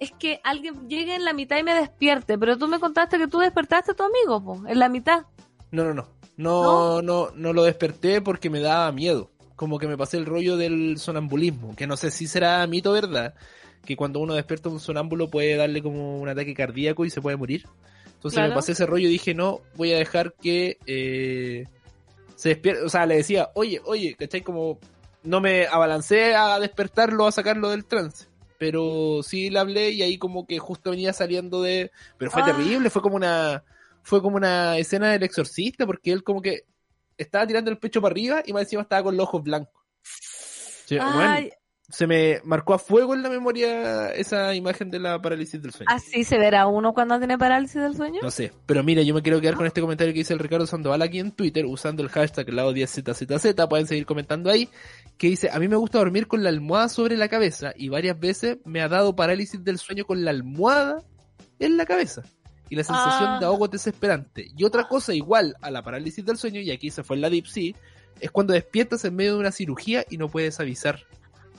es que alguien llegue en la mitad y me despierte. Pero tú me contaste que tú despertaste a tu amigo, po, en la mitad. No, no, no. No, no, no, lo desperté porque me daba miedo. Como que me pasé el rollo del sonambulismo, que no sé si será mito verdad, que cuando uno despierta un sonámbulo puede darle como un ataque cardíaco y se puede morir. Entonces me pasé ese rollo y dije, no, voy a dejar que eh, se despierta, o sea, le decía, oye, oye, ¿cachai? Como no me abalancé a despertarlo, a sacarlo del trance. Pero sí le hablé y ahí como que justo venía saliendo de... Pero fue ah. terrible, fue como una... Fue como una escena del exorcista porque él como que estaba tirando el pecho para arriba y más encima estaba con los ojos blancos. Se me marcó a fuego en la memoria esa imagen de la parálisis del sueño. ¿Así se verá uno cuando tiene parálisis del sueño? No sé, pero mira, yo me quiero quedar con este comentario que dice el Ricardo Sandoval aquí en Twitter, usando el hashtag lado 10ZZZ, pueden seguir comentando ahí, que dice, a mí me gusta dormir con la almohada sobre la cabeza y varias veces me ha dado parálisis del sueño con la almohada en la cabeza y la sensación Ah. de ahogo desesperante. Y otra cosa igual a la parálisis del sueño, y aquí se fue en la Deep Sea, es cuando despiertas en medio de una cirugía y no puedes avisar.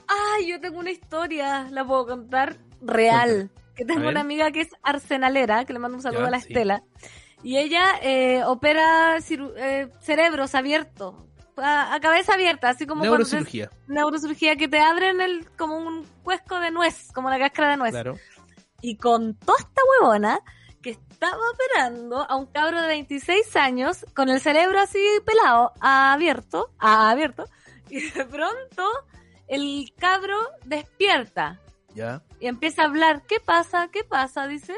Ay, yo tengo una historia, la puedo contar real. Que tengo una amiga que es arsenalera, que le mando un saludo Ya, a la sí. Estela. Y ella eh, opera eh, cerebros abiertos, a, a cabeza abierta, así como cuando Neurocirugía, neurocirugía que te abren el como un cuesco de nuez, como la cáscara de nuez. claro. Y con toda esta huevona que estaba operando a un cabro de 26 años con el cerebro así pelado, abierto, abierto, y de pronto el cabro despierta Ya. y empieza a hablar, ¿qué pasa? ¿Qué pasa? dice,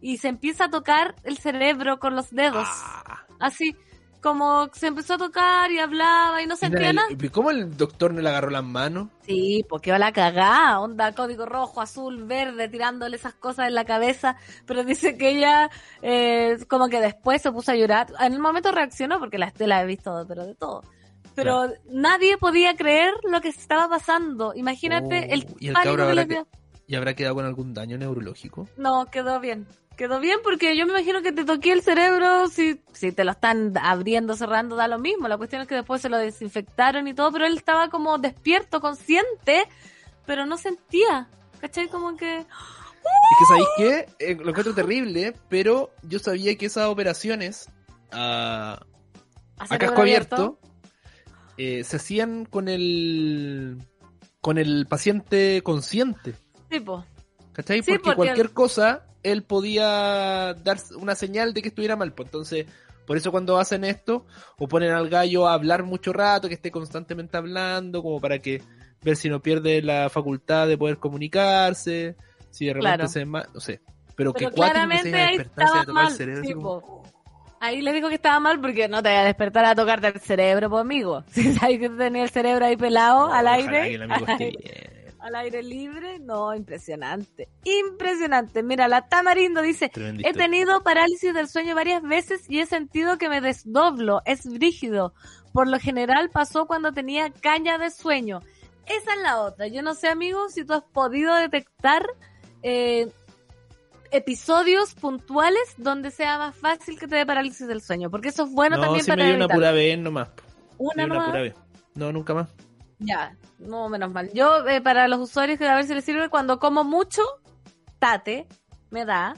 y se empieza a tocar el cerebro con los dedos, Ah. así como se empezó a tocar y hablaba y no sentía nada. el- ¿Cómo el doctor no le agarró las manos? Sí, porque va la cagada, onda código rojo, azul, verde, tirándole esas cosas en la cabeza, pero dice que ella eh, como que después se puso a llorar. En el momento reaccionó porque la Estela he visto, pero de todo. Pero nadie podía creer lo que estaba pasando. Imagínate Oh, el y el pánico que habrá dio. ¿Y habrá quedado con algún daño neurológico? No, quedó bien. Quedó bien porque yo me imagino que te toqué el cerebro, si, si te lo están abriendo, cerrando, da lo mismo. La cuestión es que después se lo desinfectaron y todo, pero él estaba como despierto, consciente, pero no sentía. ¿Cachai? Como que... Es que, ¿sabéis qué? Eh, lo encuentro terrible, pero yo sabía que esas operaciones a, a casco abierto eh, se hacían con el con el paciente consciente. Tipo, ¿Cachai? Sí, porque, porque cualquier cosa él podía dar una señal de que estuviera mal. Pues entonces, por eso cuando hacen esto, o ponen al gallo a hablar mucho rato, que esté constantemente hablando, como para que ver si no pierde la facultad de poder comunicarse, si de repente Claro. se no sé. Pero, pero que cuático que se claramente ahí estaba tocar el mal. cerebro, así sí, como- po. Ahí le dijo que estaba mal porque no te vaya a despertar a tocarte el cerebro, pues amigo. Si sabes que tenía el cerebro ahí pelado al aire. que el amigo al esté aire. bien. al aire libre, no, impresionante. Impresionante. Mira, la Tamarindo dice, he tenido parálisis del sueño varias veces y he sentido que me desdoblo, es brígido. Por lo general pasó cuando tenía caña de sueño. Esa es la otra. Yo no sé, amigo, si tú has podido detectar eh, episodios puntuales donde sea más fácil que te dé parálisis del sueño, porque eso es bueno no, también si para me dio una pura vez nomás. Una dio una nomás. pura vez. No, nunca más. Ya, no, menos mal. Yo, eh, para los usuarios, que a ver si les sirve, cuando como mucho, tate, me da.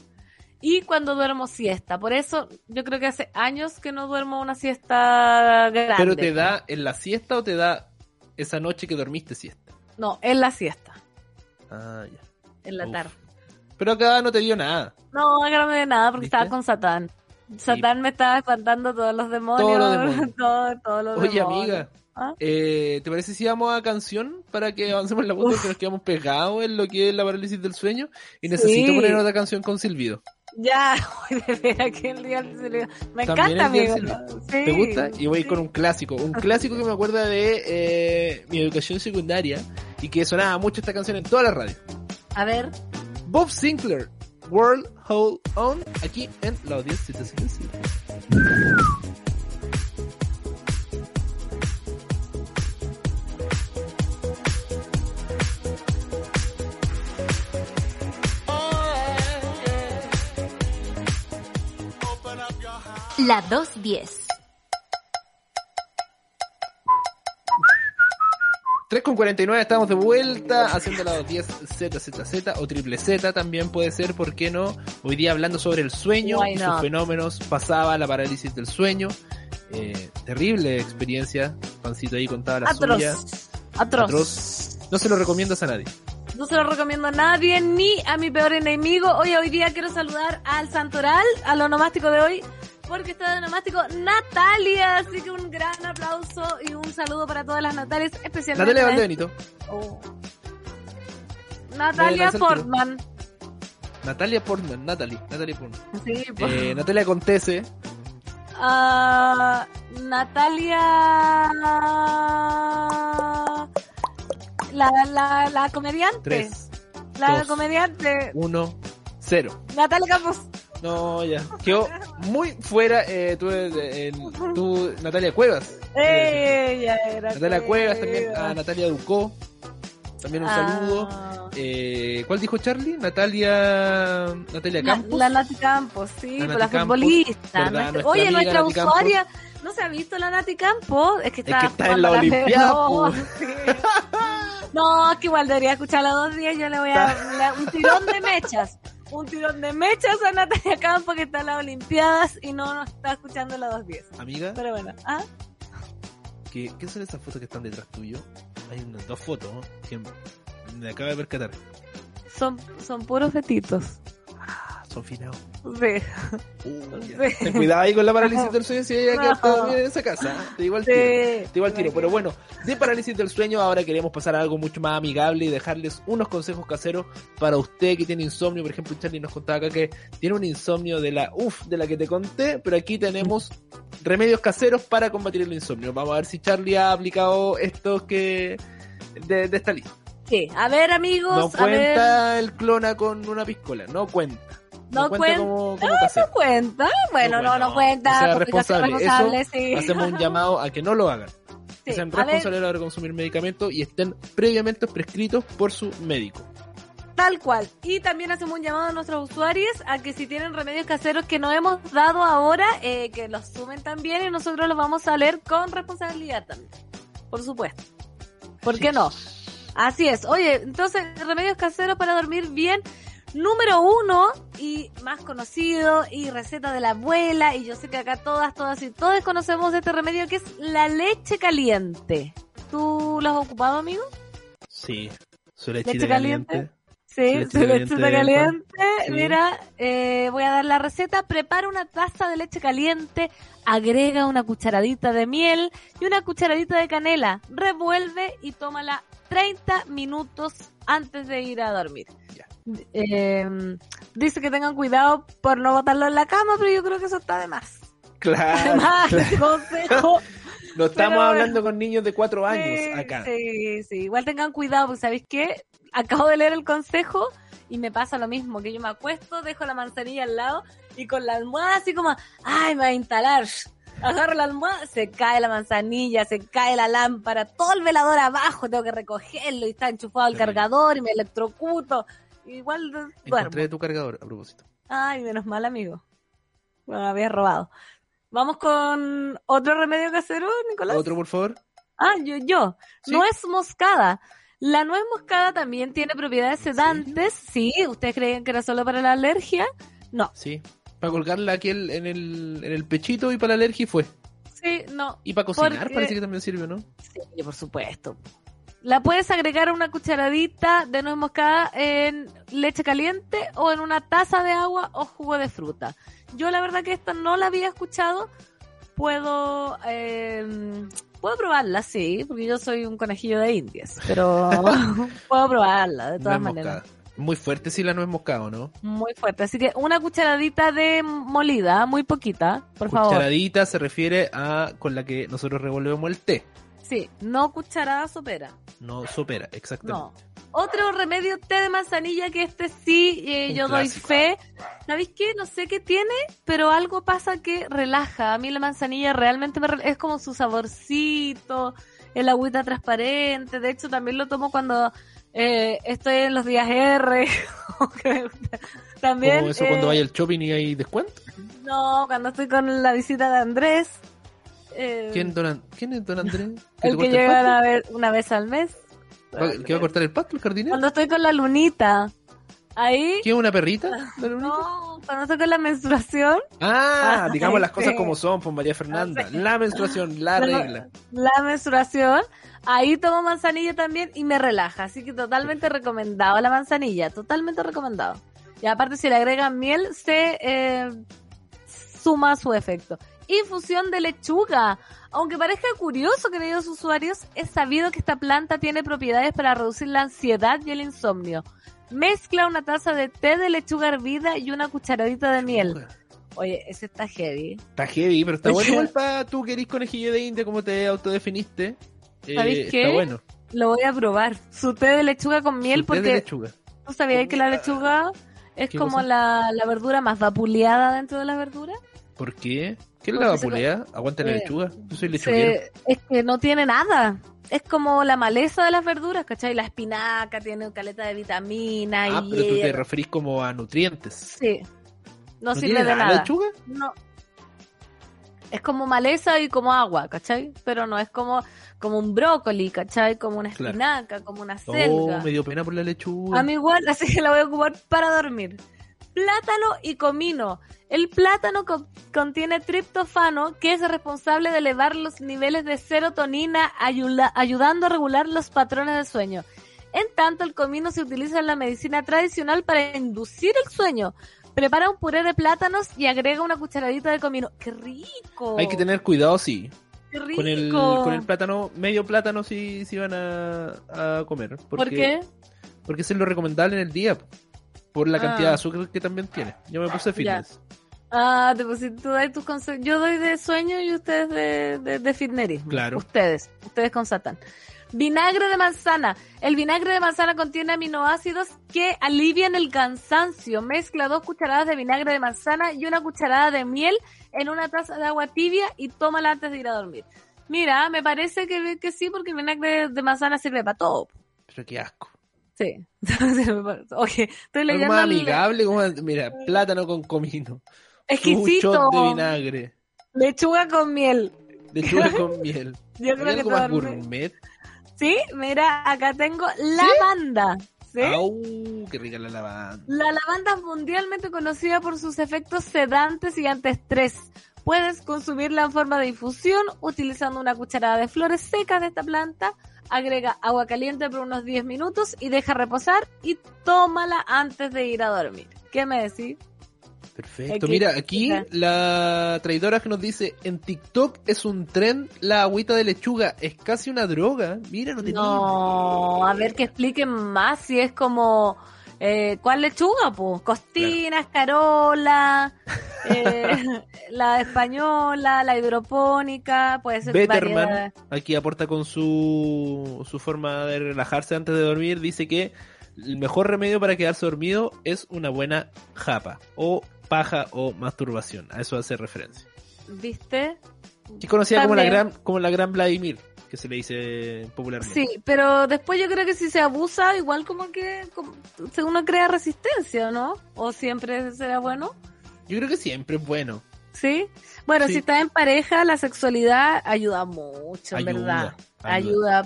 Y cuando duermo siesta. Por eso, yo creo que hace años que no duermo una siesta grande. Pero te da en la siesta o te da esa noche que dormiste siesta. No, en la siesta, Ah, ya. en la Uf. tarde. Pero acá no te dio nada. No, acá no me dio nada porque ¿Viste? estaba con Satán. Satán me estaba espantando todos los demonios. Todos los demonios. todo- todos los Oye, demonios. amiga, ¿Ah? eh, ¿te parece si vamos a canción para que avancemos en la punta que nos quedamos pegados en lo que es la parálisis del sueño? Y necesito Sí. poner otra canción con silbido. Ya, voy de veras que el día del silbido. Me También encanta, amigo. Sí, ¿Te gusta? Y voy sí. con un clásico. Un clásico que me acuerda de eh, mi educación secundaria y que sonaba mucho esta canción en toda la radio. A ver. Bob Sinclair, World Hold On, aquí en la audiencia. La 210. 3 con 49 estamos de vuelta haciendo la 10 ZZZ o triple Z también puede ser, ¿por qué no? Hoy día hablando sobre el sueño y sus fenómenos, pasaba la parálisis del sueño. Eh, terrible experiencia, Pancito ahí contaba la suya. Atroz. Atroz. Atroz. No se lo recomiendas a nadie. No se lo recomiendo a nadie, ni a mi peor enemigo. Oye, hoy día quiero saludar al Santoral, al onomástico de hoy, porque está de onomástico Natalia. Así que un gran aplauso y un saludo para todas las Natalias, especialmente. Natalia Valdebenito. Oh. Natalia. Portman. Natalia Portman, Natalie, Natalie Portman. Sí, pues. Eh, Natalia Contese, Ah, Natalia. la, la, la comediante. 3, La dos. comediante. 1, 0. Natalia Campos. No, ya. Quedó muy fuera eh, tú, eh, tú, Natalia Cuevas. Ella era. Natalia Cuevas también, a Natalia Ducó. También un Ah. saludo. Eh, ¿Cuál dijo Charlie? Natalia Natalia La, Campos. la Nati Campos, sí, La pues Nati la Campos, futbolista. oye, amiga nuestra Nati Campos. usuaria, ¿no se ha visto la Nati Campos? Es que está, que está en la Olimpiada, No, po. sí. No, es que igual debería escucharla dos días. Yo le voy a le- un tirón de mechas. Un tirón de mechas a Natalia Campos que está en las Olimpiadas y no nos está escuchando la dos días. Amiga, Pero bueno, ¿ah? ¿qué, ¿qué son esas fotos que están detrás tuyo? Hay unas dos fotos que me acabo de percatar. son, son puros fetitos. Son finados. Sí. Uh, ya. Sí. Ten cuidado ahí con la parálisis del sueño si ella No. que dormir en esa casa. Te digo al Sí. tiro. Te digo al tiro. Pero bueno, de parálisis del sueño ahora queremos pasar a algo mucho más amigable y dejarles unos consejos caseros para usted que tiene insomnio. Por ejemplo, Charlie nos contaba acá que tiene un insomnio de la UF, de la que te conté, pero aquí tenemos remedios caseros para combatir el insomnio. Vamos a ver si Charlie ha aplicado estos que de, de esta lista. Sí. A ver, amigos. No a ver. cuenta el clona con una piscola, no cuenta. No cuenta. como, como No casero. cuenta. Bueno, no, no, cuenta. O sea, soy responsable. responsable, Eso sí. hacemos un llamado a que no lo hagan. Que sean responsables a la hora de consumir medicamentos y estén previamente prescritos por su médico. Tal cual. Y también hacemos un llamado a nuestros usuarios a que si tienen remedios caseros que nos hemos dado ahora, eh, que los sumen también y nosotros los vamos a leer con responsabilidad también. Por supuesto. ¿Por qué no? Así es. Oye, entonces, remedios caseros para dormir bien. Número uno y más conocido y receta de la abuela y yo sé que acá todas, todas y todos conocemos este remedio que es la leche caliente. ¿Tú lo has ocupado, amigo? Sí. Su ¿Leche lechita caliente? caliente. Sí, Leche su caliente en caliente. Sí. Mira, eh, voy a dar la receta. Prepara una taza de leche caliente, agrega una cucharadita de miel y una cucharadita de canela. Revuelve y tómala 30 minutos antes de ir a dormir. Ya. Eh, dice que tengan cuidado por no botarlo en la cama, pero yo creo que eso está de más. Claro. Además, claro. consejo. No estamos Pero- hablando con niños de cuatro años Sí, acá. Sí, sí, igual tengan cuidado, porque ¿sabéis qué? Acabo de leer el consejo y me pasa lo mismo, que yo me acuesto, dejo la manzanilla al lado y con la almohada así como, ay, me va a instalar. Agarro la almohada, se cae la manzanilla, se cae la lámpara, todo el velador abajo, tengo que recogerlo y está enchufado Terrible. cargador y me electrocuto. Igual duermo. Encontré tu cargador a propósito. Ay, menos mal, amigo. Bueno, me habías robado. Vamos con otro remedio casero, Nicolás. Otro, por favor. Ah, yo, yo. ¿Sí? Nuez moscada. La nuez moscada también tiene propiedades sedantes. Sí, ¿ustedes creían que era solo para la alergia? No. Sí. Para colgarla aquí el- en, el, en el pechito y para la alergia fue. Sí, no. Y para cocinar Porque- parece que también sirve, ¿no? Sí, por supuesto. La puedes agregar una cucharadita de nuez moscada en leche caliente o en una taza de agua o jugo de fruta. Yo la verdad que esta no la había escuchado. Puedo eh, puedo probarla, sí, porque yo soy un conejillo de indias, pero puedo probarla de todas Nuez maneras. moscada. Muy fuerte si la nuez moscada, ¿o ¿no? Muy fuerte. Así que una cucharadita de molida, muy poquita, por favor. Cucharadita se refiere a con la que nosotros revolvemos el té. Sí, no cucharada sopera. No sopera, No. exactamente. Otro remedio, té de manzanilla, que este sí eh, yo clásico. doy fe. ¿Sabéis qué? No sé qué tiene, pero algo pasa que relaja. A mí la manzanilla realmente me es como su saborcito, el agüita transparente. De hecho, también lo tomo cuando eh, estoy en los días R. también. Como eso eh, cuando vaya al shopping y hay descuento. No, cuando estoy con la visita de Andrés. eh, ¿Quién, don ¿Quién es don Andrés? ¿Que el que llega pasto? a ver una vez al mes. ¿Va- ¿Que va a cortar el pasto, el jardinero? Cuando estoy con la lunita. Ahí. ¿Quién es una perrita? ¿La lunita? No, cuando estoy con la menstruación, Ah, Ah, digamos las cosas como son, pues María Fernanda. Sí. La menstruación, la regla. la menstruación, ahí tomo manzanilla también y me relaja. Así que totalmente recomendado la manzanilla, totalmente recomendado. Y aparte si le agregan miel, se eh, suma su efecto. Infusión de lechuga. Aunque parezca curioso, queridos usuarios, es sabido que esta planta tiene propiedades para reducir la ansiedad y el insomnio. Mezcla una taza de té de lechuga hervida y una cucharadita de miel. Oye, ese está heavy. Está heavy, pero está bueno igual para tú que eres conejillo de India, como te autodefiniste. Eh, ¿Sabéis qué? Está bueno. Lo voy a probar. Su té de lechuga con miel porque de lechuga. ¿tú sabías que la lechuga es ¿Qué como la, la verdura más vapuleada dentro de las verduras? ¿Por qué? ¿Qué es la se- vapulea? Aguanta la eh, lechuga. Yo soy lechuguero. Se- es que no tiene nada. Es como la maleza de las verduras, ¿cachai? La espinaca tiene caleta de vitamina Ah, y pero tú te hierro. referís como a nutrientes. Sí. No, ¿No sirve de nada la nada. lechuga? No. Es como maleza y como agua, ¿cachai? Pero no es como, como un brócoli, ¿cachai? Como una Claro. espinaca, como una Oh, selga. me dio pena por la lechuga. A mí igual, así que la voy a ocupar para dormir. Plátano y comino. El plátano co- contiene triptofano, que es responsable de elevar los niveles de serotonina, ayudando a regular los patrones de sueño. En tanto, el comino se utiliza en la medicina tradicional para inducir el sueño. Prepara un puré de plátanos y agrega una cucharadita de comino. ¡Qué rico! Hay que tener cuidado, sí. ¡Qué rico! Con el, con el plátano, medio plátano sí, sí van a, a comer. Porque, ¿Por qué? Porque es lo recomendable en el día. po. Por la Ah. cantidad de azúcar que también tiene. Yo me puse fitness. Ah, te pusiste, tú das tus consejos. Yo doy de sueño y ustedes de, de, de fitnerismo. Claro. Ustedes, ustedes con Satán. Vinagre de manzana. El vinagre de manzana contiene aminoácidos que alivian el cansancio. Mezcla dos cucharadas de vinagre de manzana y una cucharada de miel en una taza de agua tibia y tómala antes de ir a dormir. Mira, me parece que, que sí, porque el vinagre de manzana sirve para todo. Pero qué asco. Sí. Oye, estoy leyendo. más el- amigable, como, mira, plátano con comino. Exquisito. de vinagre. Lechuga con miel. Lechuga con miel. Yo ¿Hay creo que algo más gourmet? Sí, mira, acá tengo lavanda. ¿Sí? Au, qué rica la lavanda. La lavanda es mundialmente conocida por sus efectos sedantes y antiestrés. Puedes consumirla en forma de infusión utilizando una cucharada de flores secas de esta planta. Agrega agua caliente por unos 10 minutos y deja reposar y tómala antes de ir a dormir. ¿Qué me decís? Perfecto. Mira, aquí la traidora que nos dice, en TikTok es un tren la agüita de lechuga, es casi una droga. Mira, no tenía No, a ver que expliquen más si es como... Eh, ¿Cuál lechuga? Pues costinas, carola, eh, la española, la hidropónica, puede ser Betterman variedad. aquí aporta con su, su forma de relajarse antes de dormir. Dice que el mejor remedio para quedarse dormido es una buena japa o paja o masturbación. A eso hace referencia. ¿Viste? Que conocida como la gran como la gran Vladimir, que se le dice popularmente. Sí, pero después yo creo que si se abusa, igual como que como- uno crea resistencia, ¿no? ¿O siempre será bueno? Yo creo que siempre es bueno. ¿Sí? Bueno, Sí. si estás en pareja, la sexualidad ayuda mucho, en Ayuda, verdad. ayuda. Ayuda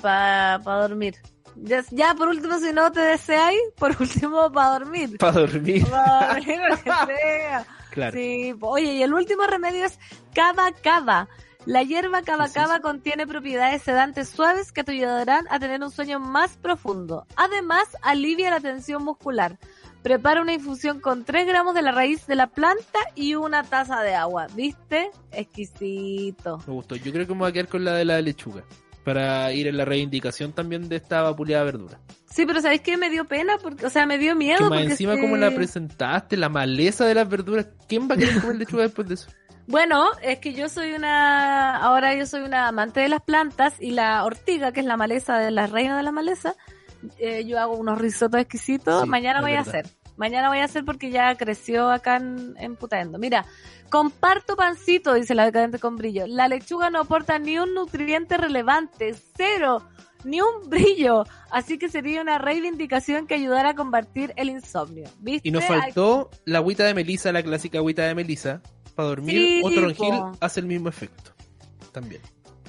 para dormir. Ya, ya, por último, si no te deseáis, por último, para dormir. Para dormir. Pa' dormir, lo que sea. Claro. Sí, oye, y el último remedio es cava cava. La hierba cava ¿Qué es cava contiene propiedades sedantes suaves que te ayudarán a tener un sueño más profundo. Además, alivia la tensión muscular. Prepara una infusión con 3 gramos de la raíz de la planta y una taza de agua. ¿Viste? Exquisito. Me gustó. Yo creo que me voy a quedar con la de la lechuga. Para ir en la reivindicación también de esta vapuleada verdura. Sí, pero ¿sabéis qué? Me dio pena, porque, o sea, me dio miedo. Que más porque encima como la presentaste, la maleza de las verduras. ¿Quién va a querer comer lechuga después de eso? Bueno, es que yo soy una, ahora yo soy una amante de las plantas y la ortiga, que es la maleza de la reina de la maleza, eh, yo hago unos risotos exquisitos. Sí, Mañana voy a hacer. Mañana voy a hacer porque ya creció acá en, en Putaendo. Mira, comparto pancito, dice la decadente con brillo. La lechuga no aporta ni un nutriente relevante, cero, ni un brillo. Así que sería una reivindicación que ayudara a combatir el insomnio. ¿Viste? Y nos faltó la agüita de melisa, la clásica agüita de melisa. Para dormir, Sí, otro ronjil po. hace el mismo efecto. También.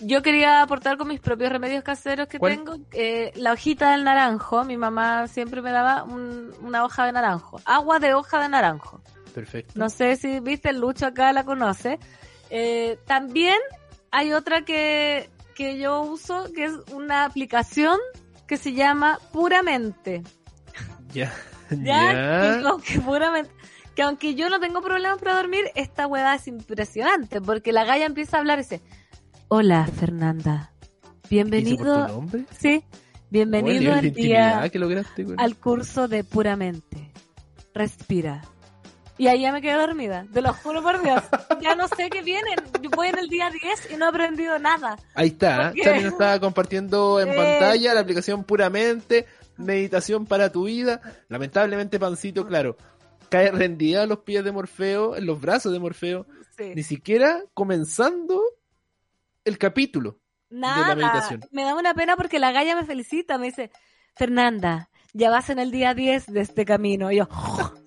Yo quería aportar con mis propios remedios caseros que ¿Cuál? tengo eh, la hojita del naranjo. Mi mamá siempre me daba un- una hoja de naranjo. Agua de hoja de naranjo. Perfecto. No sé si viste, el Lucho acá la conoce. Eh, también hay otra que, que yo uso, que es una aplicación que se llama Puramente. Ya. ¿Ya? Ya. Que, puramente, que aunque yo no tengo problemas para dormir, esta hueá es impresionante, porque la galla empieza a hablar y dice, hola Fernanda, ¿Dice por bienvenido, tu nombre? sí, bienvenido al día, que lograste al curso de Puramente. Respira, Y ahí ya me quedé dormida, te lo juro por Dios. Ya no sé qué vienen. Yo voy en el día 10 y no he aprendido nada. Ahí está, también estaba compartiendo en Eh. pantalla la aplicación puramente meditación para tu vida. Lamentablemente, Pancito, claro, cae rendida a los pies de Morfeo, en los brazos de Morfeo, Sí. ni siquiera comenzando el capítulo. Nada. meditación. Me da una pena porque la galla me felicita, me dice, Fernanda, ya vas en el día 10 de este camino. Y yo,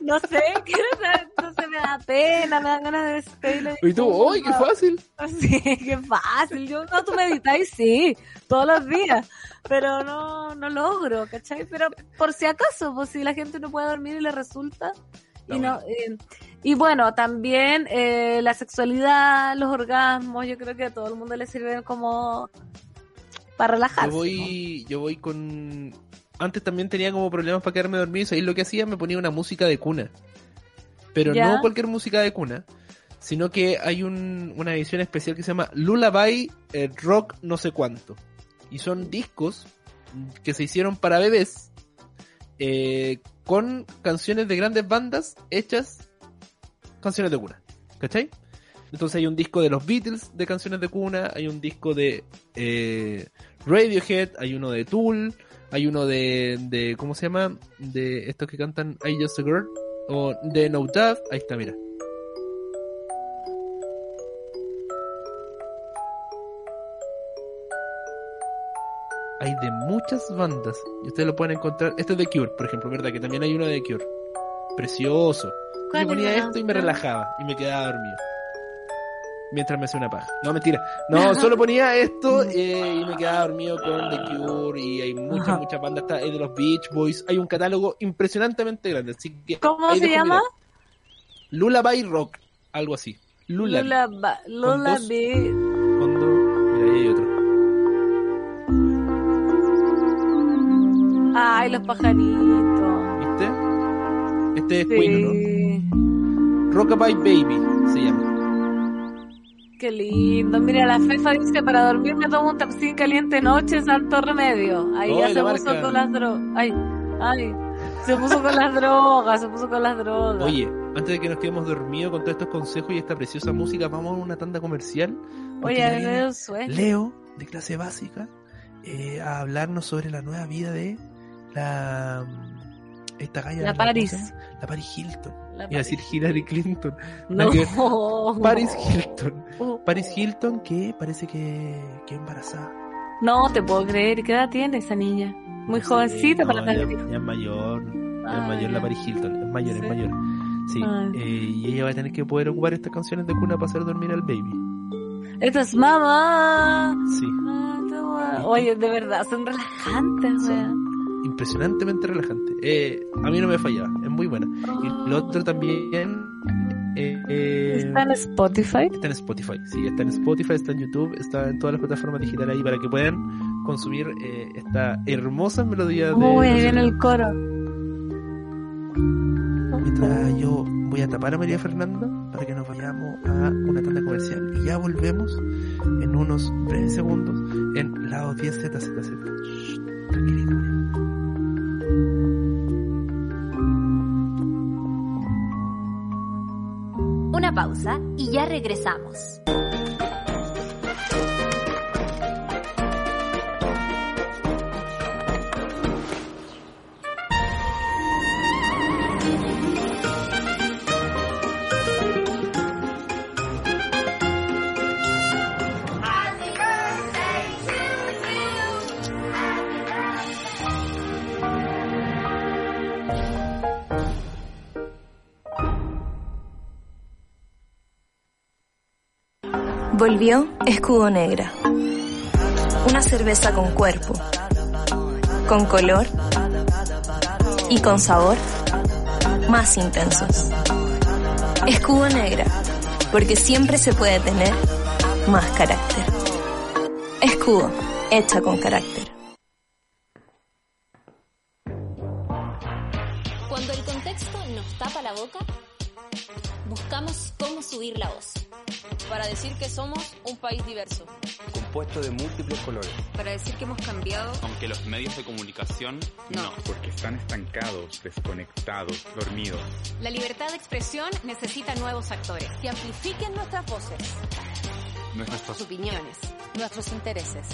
no sé, entonces me da pena, me dan ganas de despedirle. Y tú, ¡ay, qué fácil! Sí, qué fácil. Yo, no, tú meditáis, sí, todos los días. Pero no, no logro, ¿cachai? Pero por si acaso, pues si la gente no puede dormir y le resulta. Y, no, eh, y bueno, también eh, la sexualidad, los orgasmos, yo creo que a todo el mundo le sirven como para relajarse. Yo voy, yo voy con... Antes también tenía como problemas para quedarme dormido y ¿sabéis lo que hacía? Me ponía una música de cuna. Pero ¿Ya? no cualquier música de cuna, sino que hay un- una edición especial que se llama Lullaby eh, Rock no sé cuánto. Y son discos que se hicieron para bebés eh, con canciones de grandes bandas hechas canciones de cuna. ¿Cachai? Entonces hay un disco de los Beatles de canciones de cuna, hay un disco de eh, Radiohead, hay uno de Tool, hay uno de, de ¿cómo se llama? De estos que cantan I Just a Girl, o de No Doubt, ahí está, mira. Hay de muchas bandas, y ustedes lo pueden encontrar, este es de Cure, por ejemplo, ¿verdad? Que también hay uno de Cure. Precioso. Yo ¿Cuál ponía esto y me relajaba, y me quedaba dormido. Mientras me hacía una paja. No, mentira. No, solo ponía esto eh, y me quedaba dormido con The Cure y hay muchas, muchas bandas. Está de los Beach Boys. Hay un catálogo impresionantemente grande. Así que ¿Cómo se llama? Lullaby Rock. Algo así. Lullaby. Lula, Lula dos- Bee. Cuando... Mira, ahí hay otro. Ay, los pajaritos. ¿Viste? Este es Sí. Queen, ¿no? Rockabye Baby se llama. Qué lindo. Mira, la Fefa dice, para dormir me tomo un tapsín caliente noche, santo remedio. Ahí ya se puso con las drogas. Ay, ay. Se puso con las drogas, se puso con las drogas. Oye, antes de que nos quedemos dormidos con todos estos consejos y esta preciosa música, vamos a una tanda comercial. Oye, ya a mí me viene dio un sueño. Leo, de clase básica, eh, a hablarnos sobre la nueva vida de la... Esta galla. La ¿cómo Paris. La Paris Hilton. La Iba a decir Hillary Clinton. No. Paris Hilton. Oh. Paris Hilton que parece que, que embarazada. No te puedo creer. ¿Qué edad tiene esa niña? Muy Sí, jovencita no, para ya, tener hijos. ya es mayor. Ya es Ah, mayor ya. la Paris Hilton. Es mayor, Sí. es mayor. Sí. Ah. eh, y ella va a tener que poder ocupar estas canciones de cuna para hacer dormir al baby. Esta es mamá. Sí. Ah. Oye, de verdad, son relajantes, weón. Impresionantemente relajante. Eh, a mí no me fallaba, es muy buena. Y lo otro también eh, eh, Está en Spotify. está en Spotify. Sí, está en Spotify, está en YouTube, está en todas las plataformas digitales ahí para que puedan consumir eh, esta hermosa melodía de. Uy, viene el coro. Mientras yo voy a tapar a María Fernanda para que nos vayamos a una tanda comercial y ya volvemos en unos breves segundos en lado 10 ZZZ. Shh, Tranquilito. Una pausa y ya regresamos. Volvió Escudo Negra. Una cerveza con cuerpo, con color y con sabor más intensos. Escudo Negra, porque siempre se puede tener más carácter. Escudo, hecha con carácter. Aunque los medios de comunicación no. no. Porque están estancados, desconectados, dormidos. La libertad de expresión necesita nuevos actores. Que amplifiquen nuestras voces. Nuestras opiniones. Nuestros intereses.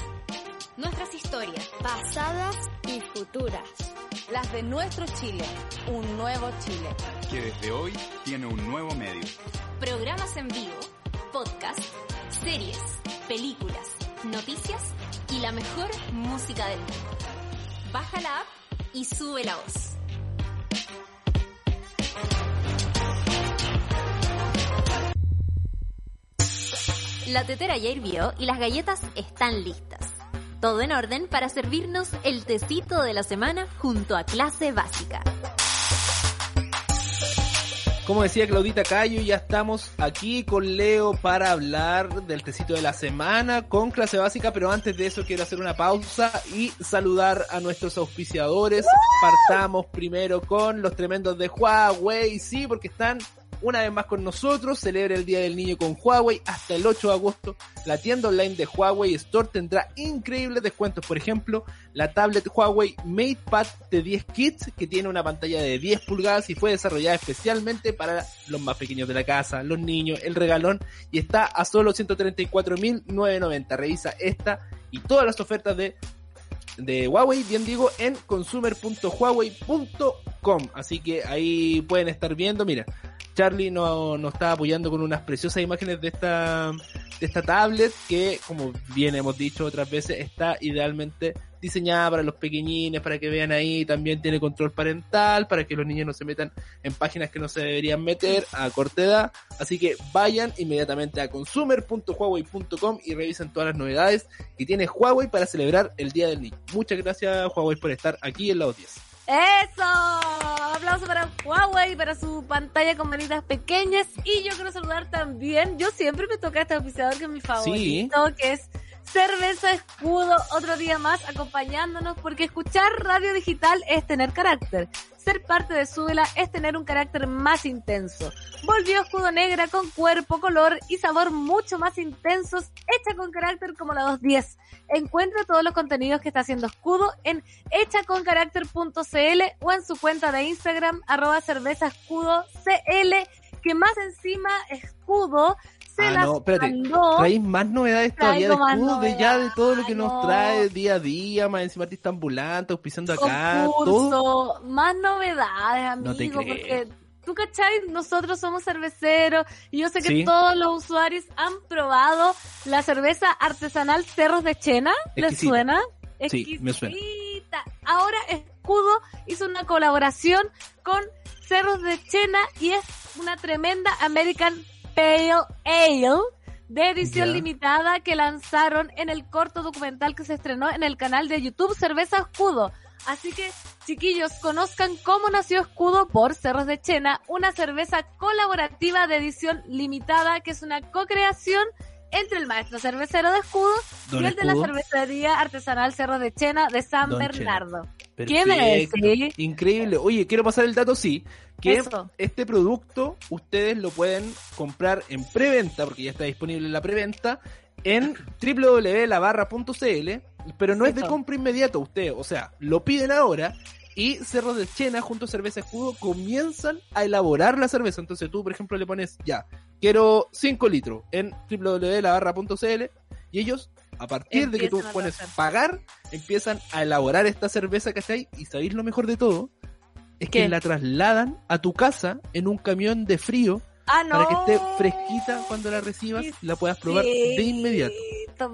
Nuestras historias. Pasadas y futuras. Las de nuestro Chile. Un nuevo Chile. Que desde hoy tiene un nuevo medio. Programas en vivo podcast, series, películas, noticias y la mejor música del mundo. Baja la app y sube la voz. La tetera ya hirvió y las galletas están listas. Todo en orden para servirnos el tecito de la semana junto a clase básica. Como decía Claudita Cayo, ya estamos aquí con Leo para hablar del tecito de la semana con clase básica, pero antes de eso quiero hacer una pausa y saludar a nuestros auspiciadores. Partamos primero con los tremendos de Huawei, sí, porque están una vez más con nosotros. Celebra el Día del Niño con Huawei hasta el 8 de agosto. La tienda online de Huawei Store tendrá increíbles descuentos. Por ejemplo, la tablet Huawei MatePad T10 Kids, que tiene una pantalla de 10 pulgadas y fue desarrollada especialmente para los más pequeños de la casa, los niños, el regalón, y está a solo 134.990. Revisa esta y todas las ofertas de de Huawei, bien digo, en consumer.huawei.com. Así que ahí pueden estar viendo, mira, Charlie nos, está apoyando con unas preciosas imágenes de esta, de esta tablet que, como bien hemos dicho otras veces, está idealmente diseñada para los pequeñines, para que vean ahí, también tiene control parental, para que los niños no se metan en páginas que no se deberían meter a corta edad. Así que vayan inmediatamente a consumer.huawei.com y revisen todas las novedades que tiene Huawei para celebrar el Día del Niño. Muchas gracias Huawei por estar aquí en la 10. ¡Eso! Aplauso para Huawei, para su pantalla con manitas pequeñas. Y yo quiero saludar también, yo siempre me toca este oficiador que es mi favorito, que es Cerveza Escudo, otro día más acompañándonos, porque escuchar radio digital es tener carácter. Ser parte de Súbela es tener un carácter más intenso. Volvió Escudo Negra con cuerpo, color y sabor mucho más intensos, hecha con carácter como la 210. Encuentra todos los contenidos que está haciendo Escudo en hechaconcarácter.cl o en su cuenta de Instagram, arroba cerveza escudo CL, que más encima Escudo se Ah, las no, espérate. mandó. Traéis más novedades todavía de Traigo más escudo, de ya de todo lo que nos trae día a día, más encima artista ambulante, auspiciando acá, todo. más novedades, amigo, No te porque tú cachai, nosotros somos cerveceros y yo sé que Sí. todos los usuarios han probado la cerveza artesanal Cerros de Chena, ¿les Exquisita. suena? Sí, me suena. Exquisita. Ahora Escudo hizo una colaboración con Cerros de Chena y es una tremenda American Pale Ale de edición limitada que lanzaron en el corto documental que se estrenó en el canal de YouTube Cerveza Escudo. Así que, chiquillos, conozcan cómo nació Escudo por Cerros de Chena, una cerveza colaborativa de edición limitada que es una co-creación entre el maestro cervecero de Escudo Don y el de la cervecería artesanal Cerros de Chena de San Don Bernardo. ¿Qué me decís? Increíble. Oye, quiero pasar el dato, sí, que Eso. este producto ustedes lo pueden comprar en preventa, porque ya está disponible la preventa, en www.labarra.cl, pero no es de compra inmediata usted, o sea, lo piden ahora y Cerros de Chena junto a Cerveza Escudo comienzan a elaborar la cerveza. Entonces tú, por ejemplo, le pones, ya, quiero 5 litros en www.labarra.cl y ellos, a partir de que tú pones pagar, empiezan a elaborar esta cerveza, ¿cachai? Y sabéis lo mejor de todo, es que la trasladan a tu casa en un camión de frío Ah, no. para que esté fresquita cuando la recibas y la puedas probar de inmediato.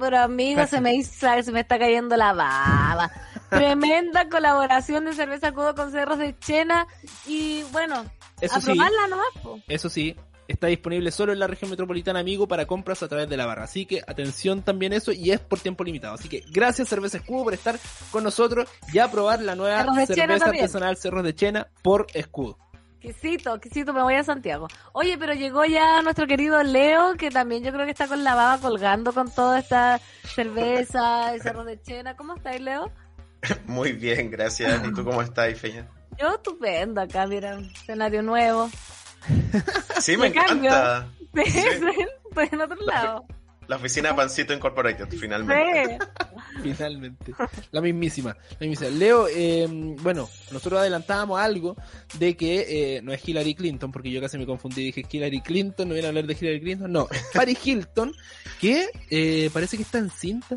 Pero amigo, se me, hizo- se me está cayendo la baba. Tremenda colaboración de cerveza Cudo con cerros de Chena. Y bueno, Eso a sí, probarla nomás, po. eso sí, está disponible solo en la región metropolitana, amigo, para compras a través de la barra. Así que atención también eso y es por tiempo limitado. Así que gracias Cerveza Escudo por estar con nosotros y a probar la nueva cerveza artesanal Cerros de Chena por Escudo. Quisito, quisito, me voy a Santiago. Oye, pero llegó ya nuestro querido Leo, que también yo creo que está con la baba colgando con toda esta cerveza y cerros de Chena. ¿Cómo estáis, Leo? Muy bien, gracias. ¿Y tú cómo estás, Feña? Yo estupendo acá, mira, escenario nuevo. Sí, me encanta. Sí, estoy en otro lado. La oficina Pancito Incorporated, finalmente. finalmente. La mismísima. La mismísima. Leo, eh, bueno, nosotros adelantábamos algo de que eh, no es Hillary Clinton, porque yo casi me confundí. Dije Hillary Clinton, no viene a hablar de Hillary Clinton. No, es Paris Hilton, que eh, parece que está en cinta.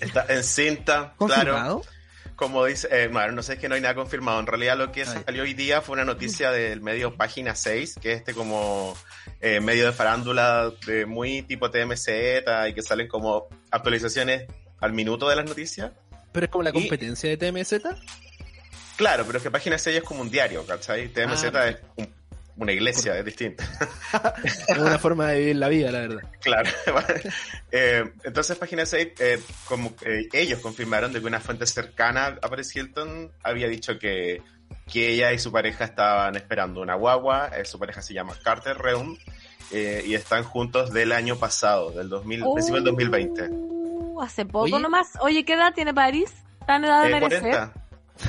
Está en cinta, ¿Confirmado? claro. Como dice, eh, bueno, no sé, es que no hay nada confirmado. En realidad lo que salió hoy día fue una noticia del medio Página 6, que es este como eh, medio de farándula de muy tipo TMZ y que salen como actualizaciones al minuto de las noticias. Pero es como la competencia de TMZ. Claro, pero es que Página 6 es como un diario, ¿cachai? TMZ Ah, es un- una iglesia, es distinta. Es una forma de vivir la vida, la verdad. Claro. Eh, entonces, página 6, eh, como eh, ellos confirmaron de que una fuente cercana a Paris Hilton había dicho que, que ella y su pareja estaban esperando una guagua. eh, su pareja se llama Carter Reum eh, y están juntos del año pasado, del 2000, principio del 2020. Uh, hace poco Oye. nomás. Oye, ¿qué edad tiene París? ¿Está en edad de Eh, merecer? 40.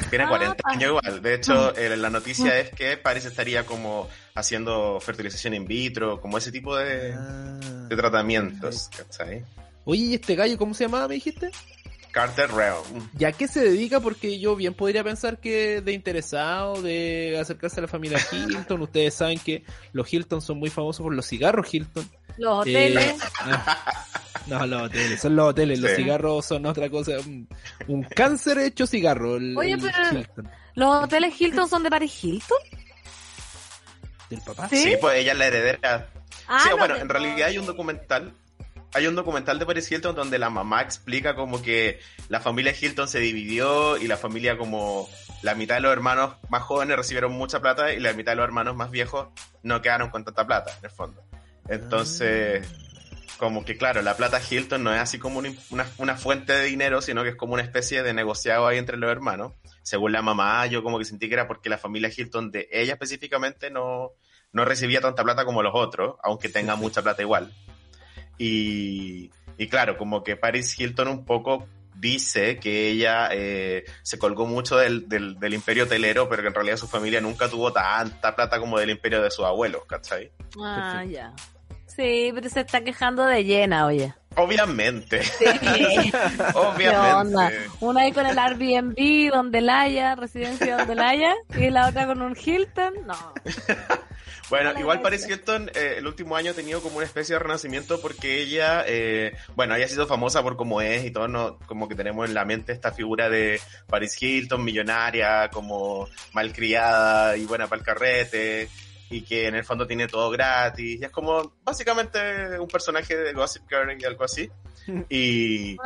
Tiene Ah, 40 pa. años igual. De hecho, eh, la noticia es que Paris estaría como haciendo fertilización in vitro, como ese tipo de, de tratamientos, ¿cachai? Oye, ¿y este gallo cómo se llamaba, me dijiste? Carter Reum. ¿Y a qué se dedica? Porque yo bien podría pensar que de interesado, de acercarse a la familia Hilton. Ustedes saben que los Hilton son muy famosos por los cigarros Hilton. Los Eh, hoteles. ah, no, los hoteles, son los hoteles. Los cigarros son otra cosa. Un, un cáncer hecho cigarro. el- Oye, el pero- Hilton. ¿Los hoteles Hilton son de Paris Hilton? ¿Del papá? ¿Sí? Sí, pues ella es la heredera. Ah, sí, no, bueno, de- en realidad hay un documental. Hay un documental de Paris Hilton donde la mamá explica como que la familia Hilton se dividió y la familia como la mitad de los hermanos más jóvenes recibieron mucha plata y la mitad de los hermanos más viejos no quedaron con tanta plata, en el fondo. Entonces, como que claro, la plata Hilton no es así como un- una, una fuente de dinero, sino que es como una especie de negociado ahí entre los hermanos. Según la mamá, yo como que sentí que era porque la familia Hilton de ella específicamente no, no recibía tanta plata como los otros, aunque tenga mucha plata igual. Y, y claro, como que Paris Hilton un poco dice que ella eh, se colgó mucho del, del, del imperio hotelero, pero que en realidad su familia nunca tuvo tanta plata como del imperio de sus abuelos, ¿cachai? Ah, ya. Sí, pero se está quejando de llena, oye. Obviamente. ¿Qué Obviamente. Una ahí con el Airbnb donde la haya, residencia donde la haya, y la otra con un Hilton. No. Bueno, igual. Paris Hilton eh, el último año ha tenido como una especie de renacimiento porque ella, eh, bueno, ella ha sido famosa por cómo es y todo, no, como que tenemos en la mente esta figura de Paris Hilton, millonaria, como malcriada y buena para el carrete y que en el fondo tiene todo gratis. Y es como básicamente un personaje de Gossip Girl y algo así. Y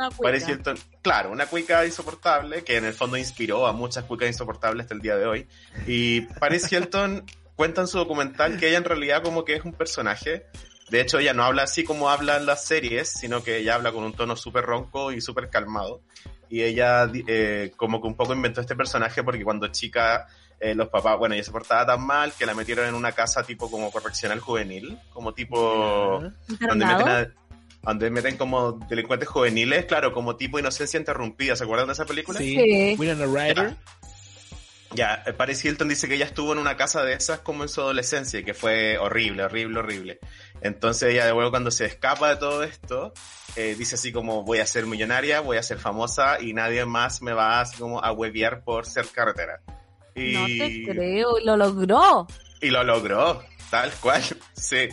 Hilton, claro, una cuica insoportable que en el fondo inspiró a muchas cuicas insoportables hasta el día de hoy. Y Paris Hilton cuenta en su documental que ella en realidad como que es un personaje. De hecho, ella no habla así como hablan las series, sino que ella habla con un tono súper ronco y súper calmado. Y ella eh, como que un poco inventó este personaje porque cuando chica eh, los papás, bueno, ella se portaba tan mal que la metieron en una casa tipo como correccional juvenil, como tipo donde meten, a- donde meten como delincuentes juveniles, claro, como tipo inocencia interrumpida. ¿Se acuerdan de esa película? Sí. Sí. Winona Ryder. Ya, eh, Paris Hilton dice que ella estuvo en una casa de esas como en su adolescencia y que fue horrible, horrible, horrible. Entonces ella de luego cuando se escapa de todo esto, eh, dice así como voy a ser millonaria, voy a ser famosa y nadie más me va así como a huevear por ser carretera. Y, No te creo, lo logró. y lo logró, tal cual, sí.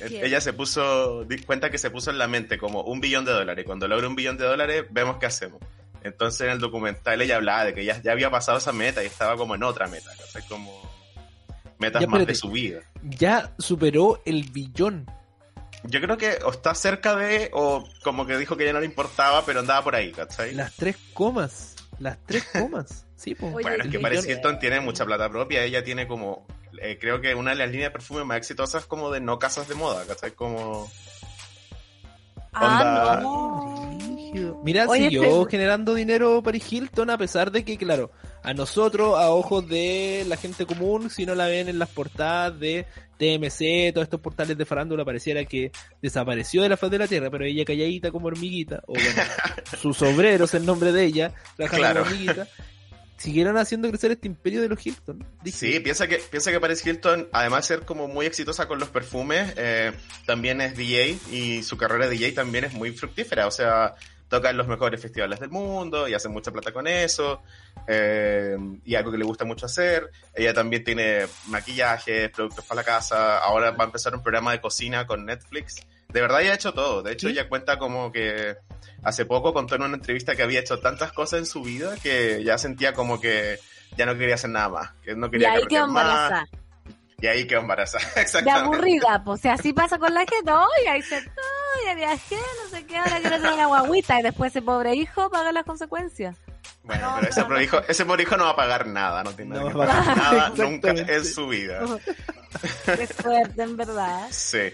Ella se puso, di cuenta que se puso en la mente como un billón de dólares. Cuando logre un billón de dólares, vemos qué hacemos. Entonces en el documental ella hablaba de que ya, ya había pasado esa meta y estaba como en otra meta, ¿cachai? Como metas Ya, más espérate. de su vida. Ya superó el billón. Yo creo que o está cerca de, o como que dijo que ya no le importaba, pero andaba por ahí, ¿cachai? Las tres comas. Las tres comas. Sí, po. Oye, bueno, es que Paris. Hilton tiene mucha plata propia, ella tiene como, eh, creo que una de las líneas de perfume más exitosas como de no casas de moda, ¿cachai? Como... Ah, Onda- no. Mira, Oye, siguió pero- generando dinero Paris Hilton a pesar de que, claro, a nosotros, a ojos de la gente común, si no la ven en las portadas de TMC, todos estos portales de farándula, pareciera que desapareció de la faz de la tierra, pero ella calladita como hormiguita, o bueno, sus obreros, el nombre de ella, trabajando Claro. como hormiguita, siguieron haciendo crecer este imperio de los Hilton. Sí, piensa que, piensa que Paris Hilton, además de ser como muy exitosa con los perfumes, eh, también es DJ y su carrera de DJ también es muy fructífera. O sea, toca en los mejores festivales del mundo y hace mucha plata con eso. Eh, y algo que le gusta mucho hacer. Ella también tiene maquillaje, productos para la casa. Ahora va a empezar un programa de cocina con Netflix. De verdad, ella ha hecho todo. De hecho, ella cuenta como que hace poco contó en una entrevista que había hecho tantas cosas en su vida que ya sentía como que ya no quería hacer nada más. Que no quería y ahí quedó embarazada. Y ahí quedó embarazada, exactamente. De aburrida, pues, o sea, así pasa con la gente, y ahí se, ya viajé, no sé qué, ahora quiero tener una guaguita, y después ese pobre hijo paga las consecuencias. Bueno, pero ese, pobre hijo, ese pobre hijo no va a pagar nada, no tiene nada que pagar nada nunca en su vida. Qué suerte, en verdad. Sí.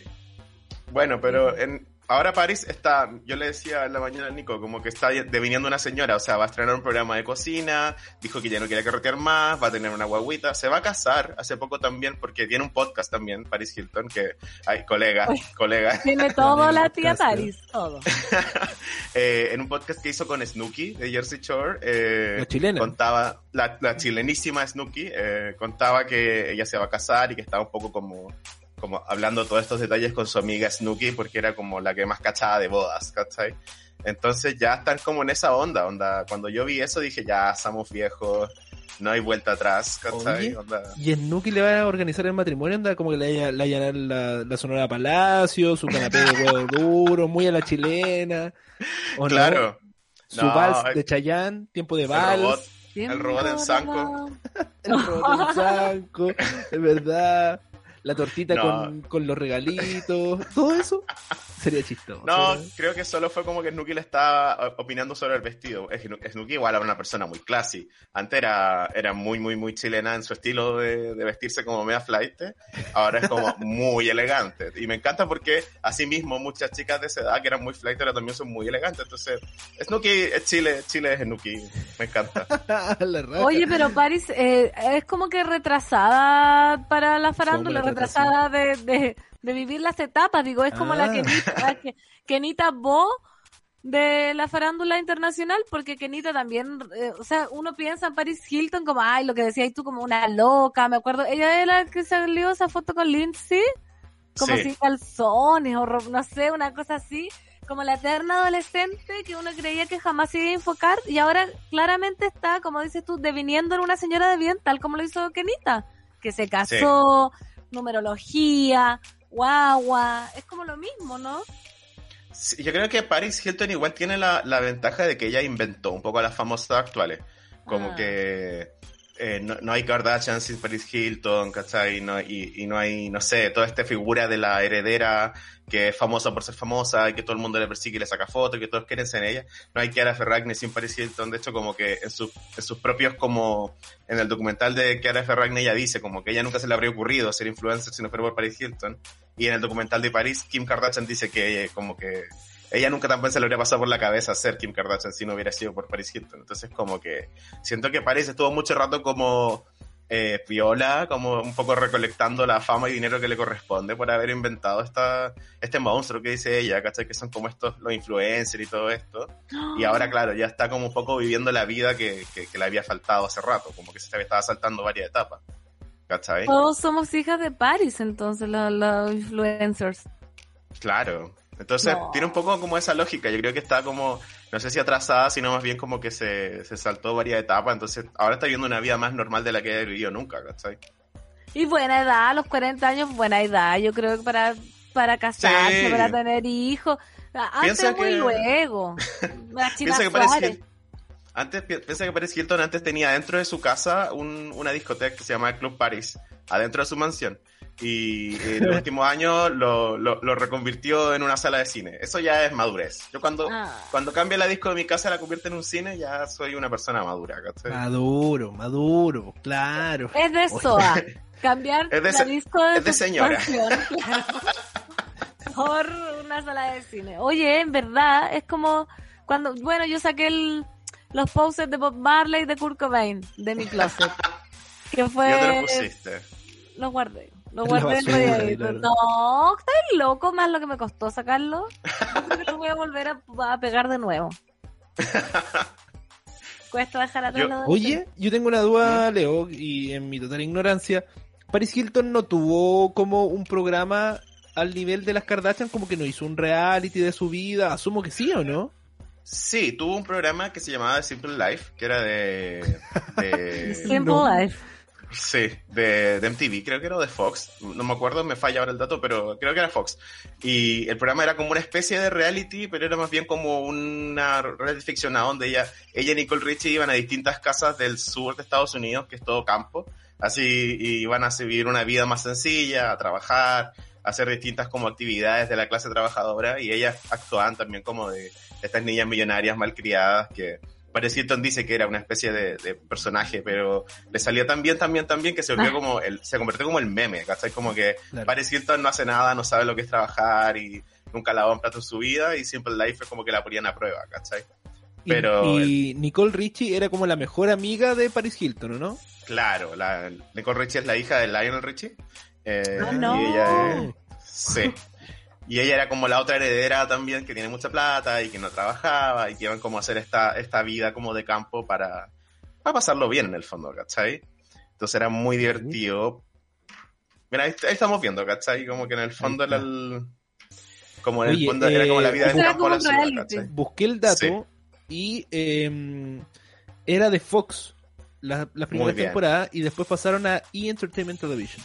Bueno, pero en, ahora Paris está, yo le decía en la mañana a Nico, como que está deviniendo una señora, o sea, va a estrenar un programa de cocina, dijo que ya no quiere carretear más, va a tener una guaguita, se va a casar hace poco también, porque tiene un podcast también, Paris Hilton, que, hay colega, colega. Tiene todo la tía Paris, todo. eh, en un podcast que hizo con Snooki de Jersey Shore, eh, la chilena. contaba, la, la chilenísima Snooki, eh, contaba que ella se va a casar y que estaba un poco como como hablando todos estos detalles con su amiga Snooki porque era como la que más cachaba de bodas, ¿cachai? Entonces ya están como en esa onda, onda. Cuando yo vi eso dije, ya, somos viejos, no hay vuelta atrás, ¿cachai? onda. Y Snooki le va a organizar el matrimonio, anda como que le va a llenar la, la Sonora Palacio, su canapé de huevo duro, muy a la chilena. claro. Su vals de Chayán, tiempo de vals. El robot del Sanco. el robot del Sanco, es verdad la tortita con, con, los regalitos, todo eso sería chistoso. No, creo que solo fue como que Snooki le estaba opinando sobre el vestido. Snooki igual era una persona muy classy. Antes era, era muy, muy, muy chilena en su estilo de, vestirse como media flight. Ahora es como muy elegante. Y me encanta porque, así mismo, muchas chicas de esa edad que eran muy flight ahora también son muy elegantes. Entonces, Snooki es Chile, Chile es Snooki. Me encanta. Oye, pero Paris eh, es como que retrasada para la farándula retrasada de, de, vivir las etapas. Digo, es como la Kenita, Kenita Bo de la farándula internacional, porque Kenita también, eh, o sea, uno piensa en Paris Hilton como, ay, lo que decías tú, como una loca, me acuerdo, ella era la que salió esa foto con Lindsay, como sin calzones, o no sé, una cosa así, como la eterna adolescente que uno creía que jamás iba a enfocar, y ahora claramente está, como dices tú, deviniendo en una señora de bien, tal como lo hizo Kenita, que se casó, numerología, guagua, es como lo mismo, ¿no? yo creo que Paris Hilton igual tiene la, la, ventaja de que ella inventó un poco a las famosas actuales. Como ah. que eh, no, no, hay Kardashian sin Paris Hilton, ¿cachai? No, y, y, no hay, no sé, toda esta figura de la heredera que es famosa por ser famosa y que todo el mundo le persigue y le saca fotos que todos quieren ser ella. No hay Kiara Ferragni sin Paris Hilton. De hecho, como que en, sus en sus propios, como en el documental de Kiara Ferragni, ella dice como que ella nunca se le habría ocurrido ser influencer si no fuera por Paris Hilton. Y en el documental de Paris, Kim Kardashian dice que como que ella nunca tampoco se le habría pasado por la cabeza ser Kim Kardashian si no hubiera sido por Paris Hilton. Entonces, como que siento que Paris estuvo mucho rato como eh, viola, como un poco recolectando la fama y dinero que le corresponde por haber inventado esta, este monstruo que dice ella, ¿cachai? Que son como estos, los influencers y todo esto. Y ahora, claro, ya está como un poco viviendo la vida que, que, le había faltado hace rato, como que se estaba saltando varias etapas. ¿Cachai? Todos somos hijas de Paris, entonces, los influencers. Claro, entonces tiene un poco como esa lógica. Yo creo que está como, no sé si atrasada, sino más bien como que se, se saltó varias etapas. Entonces ahora está viviendo una vida más normal de la que ha vivido nunca, ¿cachai? Y buena edad, los 40 años, buena edad. Yo creo que para, para casarse, para tener hijos. Antes muy luego. piensa que parece antes, piensa que Paris Hilton antes tenía dentro de su casa un, una discoteca que se llama Club Paris, adentro de su mansión y en los últimos años lo, lo, reconvirtió en una sala de cine. Eso ya es madurez. Yo cuando, ah. cuando cambie la disco de mi casa la convierte en un cine, ya soy una persona madura. Maduro, maduro, claro. Es de eso, cambiar la disco de, es de señora. por una sala de cine. Oye, en verdad, es como cuando, bueno, yo saqué el, los poses de Bob Marley y de Kurt Cobain de mi closet. Que fue... ¿Ya te lo pusiste? Los guardé. Lo guardé en No, estás loco, más lo que me costó sacarlo. Yo creo que lo voy a volver a, pegar de nuevo. cuesta dejar atrás Yo- oye, yo tengo una duda, Leo, y en mi total ignorancia. Paris Hilton no tuvo como un programa al nivel de las Kardashian, como que no hizo un reality de su vida. Asumo que sí o no. Sí, tuvo un programa que se llamaba The Simple Life, que era de... de Simple No. Life. Sí, de, de MTV, creo que era de Fox, no me acuerdo, me falla ahora el dato, pero creo que era Fox. Y el programa era como una especie de reality, pero era más bien como una reality ficcionada donde ella, ella y Nicole Richie iban a distintas casas del sur de Estados Unidos, que es todo campo, así y iban a vivir una vida más sencilla, a trabajar, a hacer distintas como actividades de la clase trabajadora, y ellas actuaban también como de estas niñas millonarias malcriadas que Paris Hilton dice que era una especie de, de personaje, pero le salió tan bien, tan bien, tan bien que se volvió Ah. como el, se convirtió como el meme, ¿cachai? Como que Claro. Paris Hilton no hace nada, no sabe lo que es trabajar y nunca lavó un plato en su vida y Simple Life es como que la ponían a prueba, ¿cachai? Y- Pero Y, Nicole Richie era como la mejor amiga de Paris Hilton, ¿o no? Claro, la, Nicole Richie es la hija de Lionel Richie. eh, Ah, no. Y ella es- sí. Y ella era como la otra heredera también que tiene mucha plata y que no trabajaba y que iban como a hacer esta, esta vida como de campo para, para pasarlo bien en el fondo, ¿cachai? Entonces era muy divertido. Mira, ahí, ahí estamos viendo, ¿cachai? Como que en el fondo era el... Como en el Oye, fondo era como la eh, vida de Eso era campo a la un ciudad. ¿cachai? Busqué el dato y eh, era de Fox la, la primera temporada y después pasaron a E! Entertainment Television.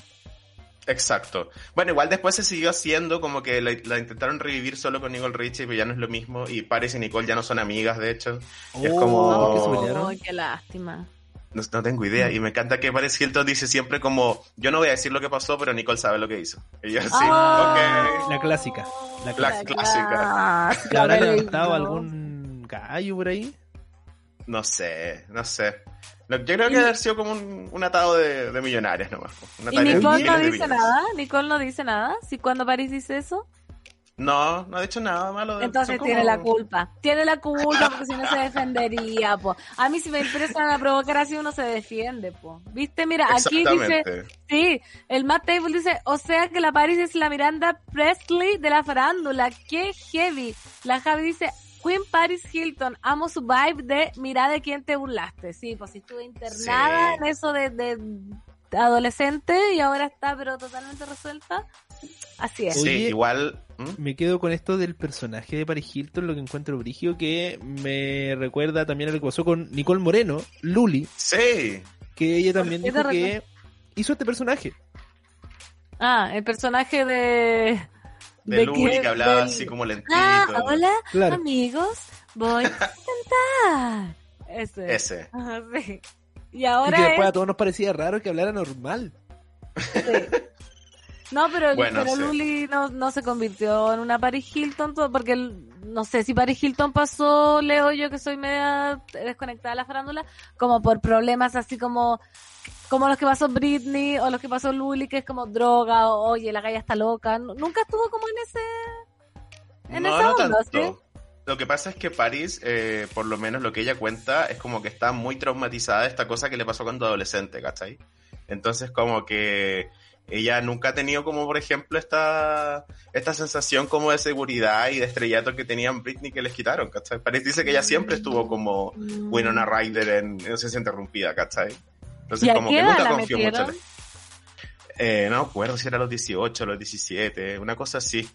Exacto. Bueno, igual después se siguió haciendo como que la, la intentaron revivir solo con Nicole Richie, pero ya no es lo mismo. Y Paris y Nicole ya no son amigas, de hecho. Y es Oh, como- ¿por qué lástima. No, no tengo idea. Y me encanta que Paris Hilton dice siempre como, yo no voy a decir lo que pasó, pero Nicole sabe lo que hizo. Y yo, sí, Ah. ok. La clásica. La La clásica. ¿Le habrá levantado algún gallo por ahí? No sé, no sé. Yo creo que debe haber sido como un, un atado de, de millonarias nomás. ¿Y Nicole no dice nada? ¿Nicole no dice nada? ¿Si cuando Paris dice eso? No, no ha dicho nada malo. de- Entonces tiene la culpa. Tiene la culpa porque si no se defendería, po. A mí si me empiezan a provocar así uno se defiende, po. ¿Viste? Mira, aquí dice, sí, el Matt Table dice, o sea que la Paris es la Miranda Presley de la farándula. ¡Qué heavy! La Javi dice, Queen Paris Hilton, amo su vibe de mira de quién te burlaste. Sí, pues si estuve internada Sí. en eso de, de adolescente y ahora está pero totalmente resuelta. Así es. Sí, Oye, igual. ¿Mm? Me quedo con esto del personaje de Paris Hilton, lo que encuentro brigio, que me recuerda también a lo que pasó con Nicole Moreno, Luli, Sí. que ella también dijo que hizo este personaje. Ah, el personaje de... De, Luli que hablaba Del- así como lentito. Ah, hola, Claro. amigos, voy a cantar. Ese. Ese. Ajá, sí. Y Y ahora que después es- a todos nos parecía raro que hablara normal. No, pero, Bueno, pero sí. Luli no, no se convirtió en una Paris Hilton, todo- porque el- no sé si Paris Hilton pasó, leo yo que soy media desconectada de la farándula, como por problemas así como como los que pasó Britney o los que pasó Luli, que es como droga, o oye, la galla está loca. Nu- Nunca estuvo como en ese... En no, esa no onda, tanto. ¿sí? Lo que pasa es que Paris, eh, por lo menos lo que ella cuenta, es como que está muy traumatizada de esta cosa que le pasó cuando adolescente, ¿cachai? Entonces como que ella nunca ha tenido como, por ejemplo, esta, esta sensación como de seguridad y de estrellato que tenían Britney que les quitaron, ¿cachai? Paris dice que ella siempre estuvo como Winona Ryder en Inocencia Interrumpida, ¿cachai? Entonces ¿Y a como qué que nunca la confió mucho. Eh, no me acuerdo si era los 18, a los 17, una cosa así.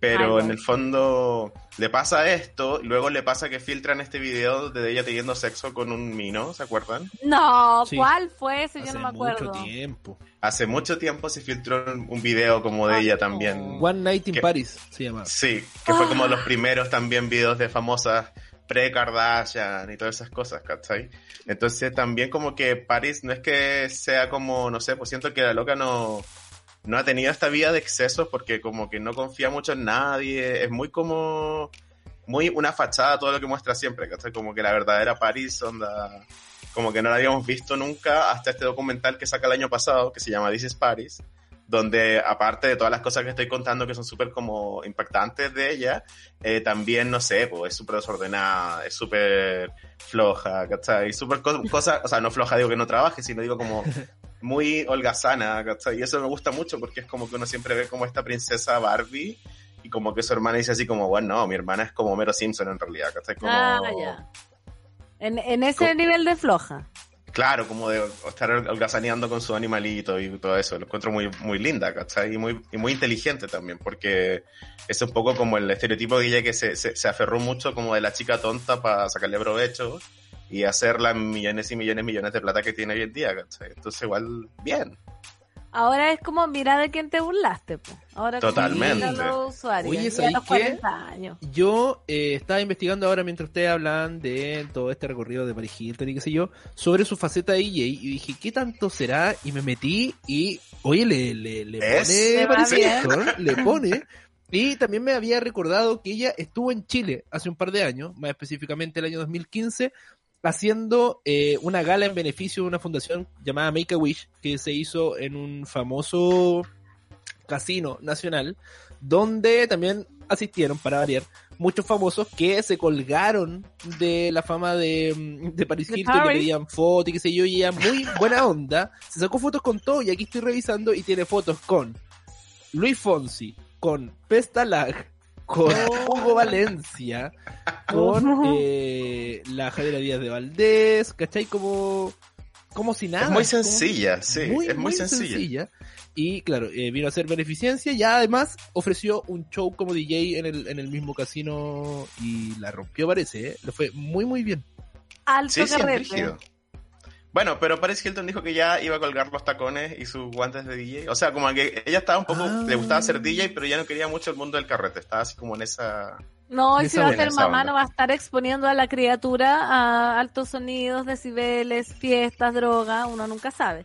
Pero Ay, en el fondo le pasa esto, y luego le pasa que filtran este video de ella teniendo sexo con un mino, ¿se acuerdan? No, Sí. ¿cuál fue ese? Yo Hace no me acuerdo. mucho tiempo. Hace mucho tiempo se filtró un video como de ella también. One Night in ¿Qué? Paris se llama. Sí, que fue como Ah. los primeros también videos de famosas pre-Kardashian y todas esas cosas, ¿cachai? Entonces también como que Paris no es que sea como, no sé, pues siento que la loca no, no ha tenido esta vida de excesos porque como que no confía mucho en nadie, es muy como, muy una fachada todo lo que muestra siempre, ¿cachai? Como que la verdadera Paris onda, como que no la habíamos visto nunca hasta este documental que saca el año pasado que se llama This is Paris donde aparte de todas las cosas que estoy contando que son súper como impactantes de ella, eh, también, no sé, pues es súper desordenada, es súper floja, ¿cachai? Súper co- cosa, o sea, no floja digo que no trabaje, sino digo como muy holgazana, ¿cachai? Y eso me gusta mucho porque es como que uno siempre ve como esta princesa Barbie y como que su hermana dice así como, bueno, no, mi hermana es como Mero Simpson en realidad, ¿cachai? Como, Ah, ya. En, en ese nivel de floja. Claro, como de estar holgazaneando con su animalito y todo eso. Lo encuentro muy, muy linda, ¿cachai? Y muy, y muy inteligente también, porque es un poco como el estereotipo de ella que se, se, se aferró mucho como de la chica tonta para sacarle provecho y hacer las millones y millones y millones de plata que tiene hoy en día, ¿cachai? Entonces igual, bien. Ahora es como mira de quién te burlaste, po. Ahora Totalmente. a los usuarios. Oye, ¿sabéis los qué? 40 años. Yo eh, estaba investigando ahora mientras ustedes hablan de todo este recorrido de Paris Hilton y qué sé yo, sobre su faceta de DJ y dije, ¿qué tanto será? Y me metí y, oye, le, le, le pone Paris. Hilton, le pone. Y también me había recordado que ella estuvo en Chile hace un par de años, más específicamente el año 2015, haciendo eh, una gala en beneficio de una fundación llamada Make a Wish, que se hizo en un famoso casino nacional, donde también asistieron, para variar, muchos famosos que se colgaron de la fama de, mm, de Paris Hilton, que pedían fotos y qué sé yo, y ella muy buena onda, se sacó fotos con todo, y aquí estoy revisando, y tiene fotos con Luis Fonsi, con Pestalag, con Hugo Valencia, con eh, la Javiera Díaz de Valdés, ¿cachai? Como, como si nada. es muy como- sencilla, sí, es muy, sencilla. Y claro, eh, vino a hacer beneficencia y además ofreció un show como DJ en el, en el mismo casino y la rompió parece, ¿eh? Le fue muy muy bien. Alto Sí. Bueno, pero Paris Hilton dijo que ya iba a colgar los tacones y sus guantes de DJ. O sea, como que ella estaba un poco, Ah. le gustaba ser DJ, pero ya no quería mucho el mundo del carrete. Estaba así como en esa... No, y si va a ser mamá, onda. no va a estar exponiendo a la criatura a altos sonidos, decibeles, fiestas, droga, uno nunca sabe.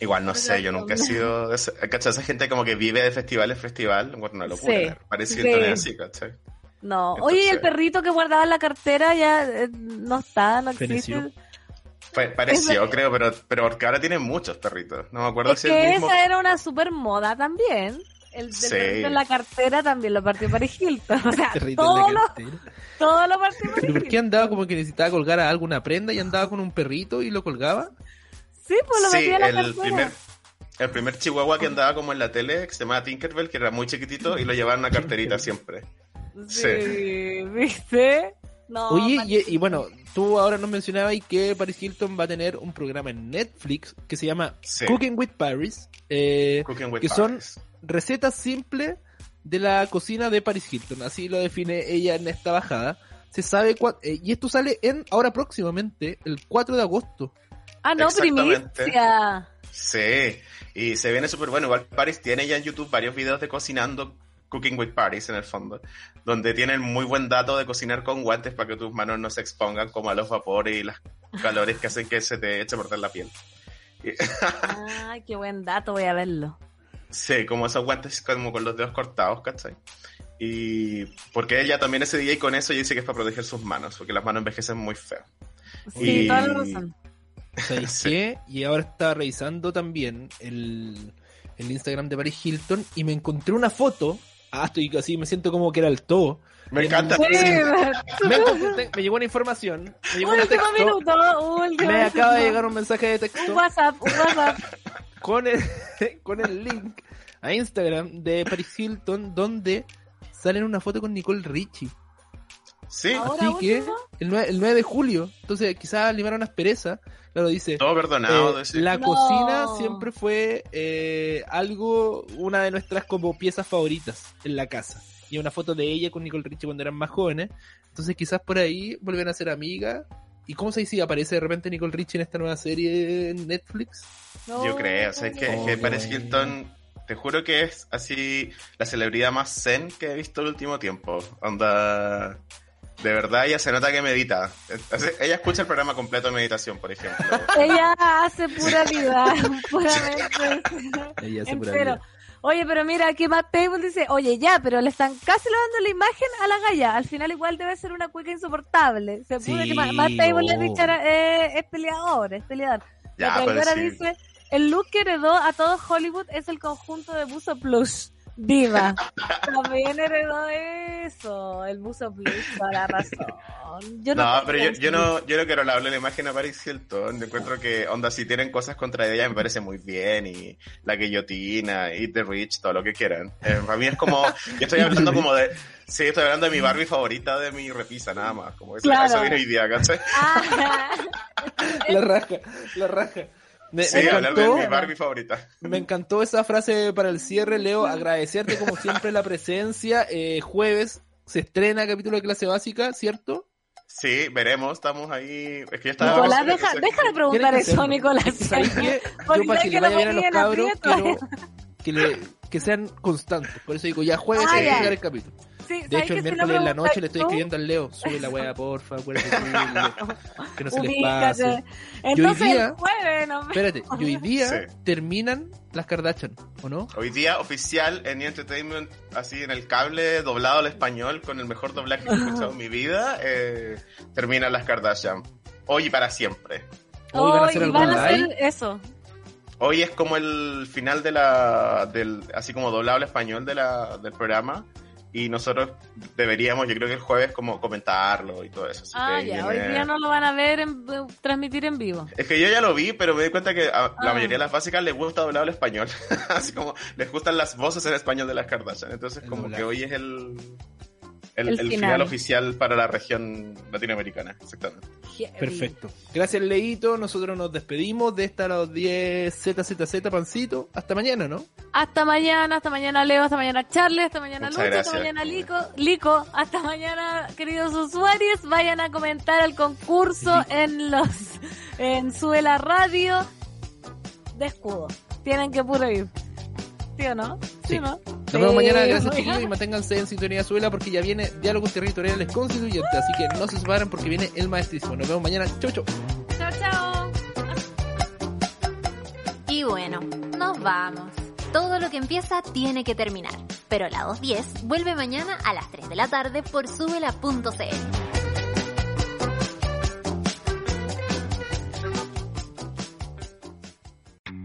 Igual, no sé, yo nunca he sido... ¿Cachai? Esa gente como que vive de festival en festival. Bueno, una locura. Sí, Paris sí. Hilton es así, ¿cachai? No. Entonces- Oye, ¿y el perrito que guardaba en la cartera ya eh, no está, no existe. Feneció. Pa- pareció, Es- creo, pero, pero porque ahora tiene muchos perritos. No me acuerdo Es si el que mismo... esa era una super moda también. El del Sí. perrito en la cartera también lo partió Paris Hilton. O sea, todo lo, todo lo partió Paris ¿por qué andaba como que necesitaba colgar a alguna prenda y andaba con un perrito y lo colgaba? Sí, pues lo Sí, metía en la el cartera. primer, el primer chihuahua que andaba como en la tele, que se llamaba Tinkerbell, que era muy chiquitito, y lo llevaba en una carterita siempre. Sí, ¿viste? No, Oye, y, y bueno, tú ahora nos mencionabas y que Paris Hilton va a tener un programa en Netflix que se llama Sí. Cooking with Paris, eh, Cooking with que son recetas simples de la cocina de Paris Hilton, así lo define ella en esta bajada. Se sabe cua- eh, y esto sale en ahora próximamente, el 4 de agosto. Ah, no, primicia. Sí, y se viene súper bueno. Igual Paris tiene ya en YouTube varios videos de cocinando, Cooking with Paris en el fondo, donde tienen muy buen dato de cocinar con guantes para que tus manos no se expongan como a los vapores y las calores que hacen que se te eche a perder la piel. Ay, qué buen dato, voy a verlo. Sí, como esos guantes como con los dedos cortados, ¿cachai? Y porque ella también es DJ con eso y dice que es para proteger sus manos, porque las manos envejecen muy feo. Sí, Y- toda la razón. ¿Sabéis Sí. qué? Y ahora estaba revisando también el, el Instagram de Paris Hilton y me encontré una foto. Ah, estoy así, me siento como que era el todo. Me encanta. Sí, Me, me llegó una información, me llegó un último texto, minuto, último me acaba de llegar un mensaje de Un texto WhatsApp, un WhatsApp. con el, con el link a Instagram de Paris Hilton donde salen una foto con Nicole Richie. Sí, Así que el 9, el 9 de julio, entonces quizás limaron aspereza, claro, dice, todo perdonado. Eh, la No. cocina siempre fue eh, algo, una de nuestras como piezas favoritas en la casa. Y una foto de ella con Nicole Richie cuando eran más jóvenes. Entonces quizás por ahí vuelven a ser amigas. ¿Y cómo se dice si aparece de repente Nicole Richie en esta nueva serie en Netflix? Yo creo, o sea, es que, Oh, que Paris bueno. Hilton, te juro que es así la celebridad más zen que he visto el último tiempo. Onda, de verdad ella se nota que medita. Entonces, Ella escucha el programa completo de meditación, por ejemplo. Ella hace pura vida, puramente. Ella hace pura vida. Oye, pero mira, aquí Matt Table dice, oye, ya, pero le están casi lavando la imagen a la galla. Al final igual debe ser una cueca insoportable. Se pudo Sí, que Ma- Matt Table no. es, bichara- eh, es peleador, es peleador. Ya, la pero traidora sí. dice, el look que heredó a todo Hollywood es el conjunto de buzo plush. Diva. También heredó eso. El buzo plus, toda la razón. Yo no, no pero yo, yo, no, yo no quiero hablarle la imagen a Paris Hilton. Yo encuentro que, onda, si tienen cosas contra ella, me parece muy bien. Y la guillotina, Eat the Rich, todo lo que quieran. Eh, para mí es como, yo estoy hablando como de, sí, estoy hablando de mi Barbie favorita de mi repisa, nada más. Como eso, claro. eso vino hoy día, ¿cachai? la raja, la raja. Me, sí, me encantó, de mi Barbie favorita. Me encantó esa frase para el cierre, Leo. Agradecerte como siempre la presencia. Eh, jueves se estrena capítulo de clase básica, ¿cierto? Sí, veremos, estamos ahí. Es que ya está. Nicolás, deja, deja de preguntar eso, Nicolás. ¿Sabes qué? Yo para que le vaya bien a los cabros, quiero que, le, que sean constantes. Por eso digo, ya jueves ah, se va a el capítulo. Sí, de hecho, el miércoles en la noche le estoy escribiendo al Leo, sube la weá, porfa, acuérdate que no se les pase. Entonces, hoy día, jueves, no me... Espérate, y hoy día sí. terminan las Kardashian, ¿o no? Hoy día oficial en Entertainment, así en el cable, doblado al español, con el mejor doblaje que he escuchado en mi vida, eh, terminan las Kardashian. Hoy y para siempre. Hoy van a hacer, van a hacer eso. Hoy es como el final de la, del, así como doblado al español de la, del programa y nosotros deberíamos, yo creo que el jueves, como comentarlo y todo eso. Así ah, ya, hoy día no lo van a ver, en, transmitir en vivo. Es que yo ya lo vi, pero me di cuenta que a la ah. mayoría de las básicas les gusta doblar el español. Así como les gustan las voces en español de las Kardashian. Entonces, como que hoy es el, el, el, final. oficial para la región latinoamericana, exactamente. Perfecto. Gracias, Leito. Nosotros nos despedimos de esta a los 10 ZZZ Pancito. Hasta mañana, ¿no? Hasta mañana, hasta mañana, Leo, hasta mañana, Charlie, hasta mañana, Lucho, hasta mañana, Lico. Lico, hasta mañana, queridos usuarios. Vayan a comentar el concurso en los en Suela Radio de escudo. Tienen que puro ir. ¿Sí o no? ¿Sí, no? Nos vemos mañana, gracias chicos, y manténganse en sintonía suela porque ya viene Diálogos Territoriales Constituyentes, así que no se separen porque viene el maestrísimo. Nos vemos mañana, chau chau. Chao, chao. Y bueno, nos vamos. Todo lo que empieza tiene que terminar, pero la 210 vuelve mañana a las 3 de la tarde por subela.cl.